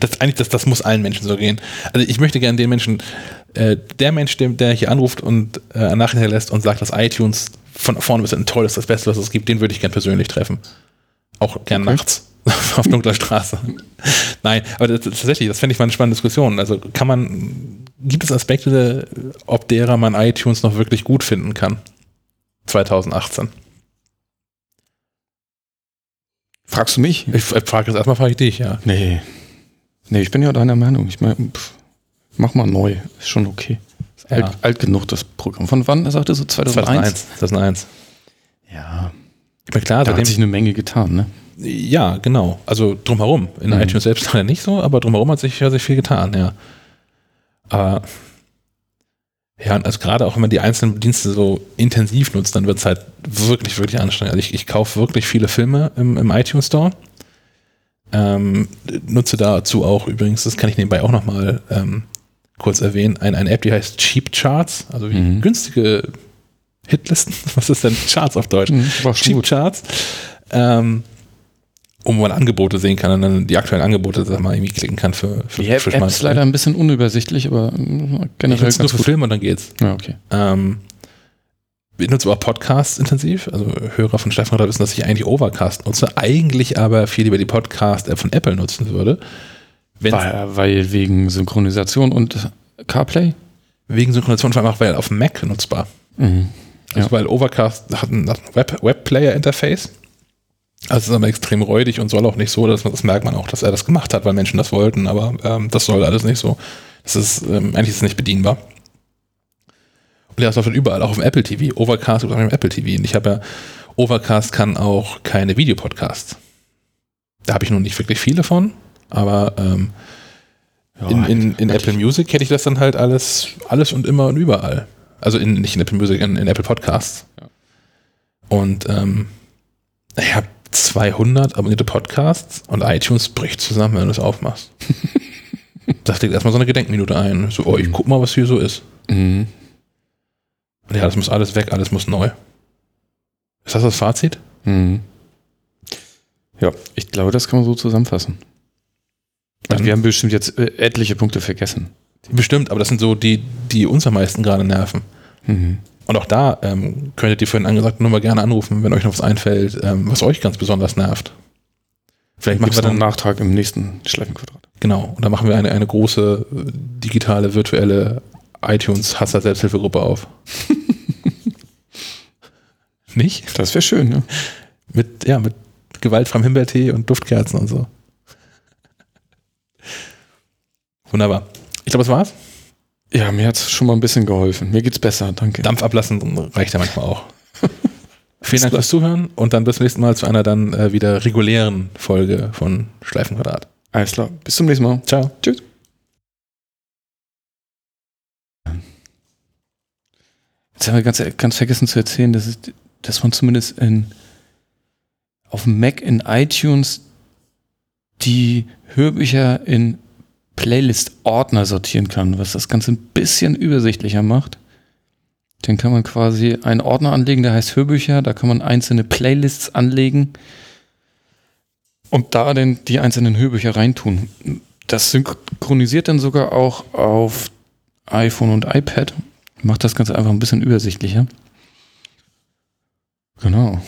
das, eigentlich, das, das muss allen Menschen so gehen. Also ich möchte gerne den Menschen, äh, der Mensch, dem, der hier anruft und äh, Nachricht hinterlässt und sagt, dass iTunes von vorne bis hinten toll ist, das Beste, was es gibt, den würde ich gerne persönlich treffen. Auch gern Okay. nachts auf dunkler Straße. Nein, aber das, tatsächlich, das fände ich mal eine spannende Diskussion. Also kann man, gibt es Aspekte, ob derer man iTunes noch wirklich gut finden kann? 2018. Fragst du mich? Ich, frage jetzt erstmal, frage ich dich, ja. Nee. Nee, ich bin ja deiner Meinung. Ich meine, mach mal neu. Ist schon okay. Ist Ja. alt, alt genug, das Programm. Von wann, sagte so 2001? 2001. 2001. Ja. Ich bin klar, Da hat sich eine Menge getan, ne? ja, genau. Also drumherum. In Mhm. iTunes selbst leider nicht so, aber drumherum hat sich, hat sich viel getan, ja. Aber ja, und also gerade auch wenn man die einzelnen Dienste so intensiv nutzt, dann wird es halt wirklich, wirklich anstrengend. Also ich, ich kaufe wirklich viele Filme im, im iTunes Store. Ähm, nutze dazu auch übrigens, das kann ich nebenbei auch nochmal ähm, kurz erwähnen, ein, eine App, die heißt Cheap Charts, also wie Mhm. günstige Hitlisten. Was ist denn Charts auf Deutsch? Mhm, Cheap gut. Charts, ähm, um man Angebote sehen kann und dann die aktuellen Angebote sag mal, irgendwie klicken kann für, für, Die App, für App ist leider ein bisschen unübersichtlich, aber Ich generell nur ganz für gut. Filme und dann geht's. Ja, okay. Ähm, ich nutze aber Podcasts intensiv. Also Hörer von Stefan Rad wissen, dass ich eigentlich Overcast nutze, eigentlich aber viel lieber die Podcast-App von Apple nutzen würde. Weil, weil wegen Synchronisation und CarPlay? wegen Synchronisation vor allem auch weil auf Mac nutzbar. Mhm. Also Ja. weil Overcast hat ein, hat ein Web, Webplayer-Interface. Also es ist aber extrem räudig und soll auch nicht so, dass man, das merkt man auch, dass er das gemacht hat, weil Menschen das wollten, aber ähm, das soll alles nicht so. Das ist, ähm, eigentlich ist es nicht bedienbar. Und ja, es läuft halt überall, auch auf dem Apple TV. Overcast gibt es auch auf dem Apple TV. Und ich habe ja, Overcast kann auch keine Videopodcasts. Da habe ich nun nicht wirklich viele von, aber ähm, Ja, in, in, in Apple Music hätte ich das dann halt alles, alles und immer und überall. Also in, nicht in Apple Music, in, in Apple Podcasts. Ja. Und ähm, ja, 200 abonnierte Podcasts und iTunes bricht zusammen, wenn du es aufmachst. das legt erstmal so eine Gedenkminute ein. So, oh, ich guck mal, was hier so ist. Mhm. Und ja, das muss alles weg, alles muss neu. Ist das das Fazit? Mhm. Ja, ich glaube, das kann man so zusammenfassen. Also wir haben bestimmt jetzt äh, etliche Punkte vergessen. Bestimmt, aber das sind so die, die uns am meisten gerade nerven. Mhm. Und auch da ähm, könntet ihr für den angesagten Nummer gerne anrufen, wenn euch noch was einfällt, ähm, was euch ganz besonders nervt. Vielleicht machen wir es noch einen dann, Nachtrag im nächsten Schleifenquadrat. genau, und dann machen wir eine, eine große äh, digitale, virtuelle iTunes-Hasser-Selbsthilfegruppe auf. Nicht? Das wäre schön, ne? Mit, ja, mit gewaltfreiem Himbeertee und Duftkerzen und so. Wunderbar. Ich glaube, das war's. Ja, mir hat es schon mal ein bisschen geholfen. Mir geht's besser, danke. Dampf ablassen reicht ja manchmal auch. Vielen Dank fürs Zuhören und dann bis zum nächsten Mal zu einer dann äh, wieder regulären Folge von Schleifenquadrat. Alles klar, bis zum nächsten Mal. Ciao. Tschüss. Jetzt haben wir ganz, ganz vergessen zu erzählen, dass, es, dass man zumindest in, auf dem Mac in iTunes die Hörbücher in Playlist-Ordner sortieren kann, was das Ganze ein bisschen übersichtlicher macht. Dann kann man quasi einen Ordner anlegen, der heißt Hörbücher, da kann man einzelne Playlists anlegen und da dann die einzelnen Hörbücher reintun. Das synchronisiert dann sogar auch auf iPhone und iPad. Macht das Ganze einfach ein bisschen übersichtlicher. Genau.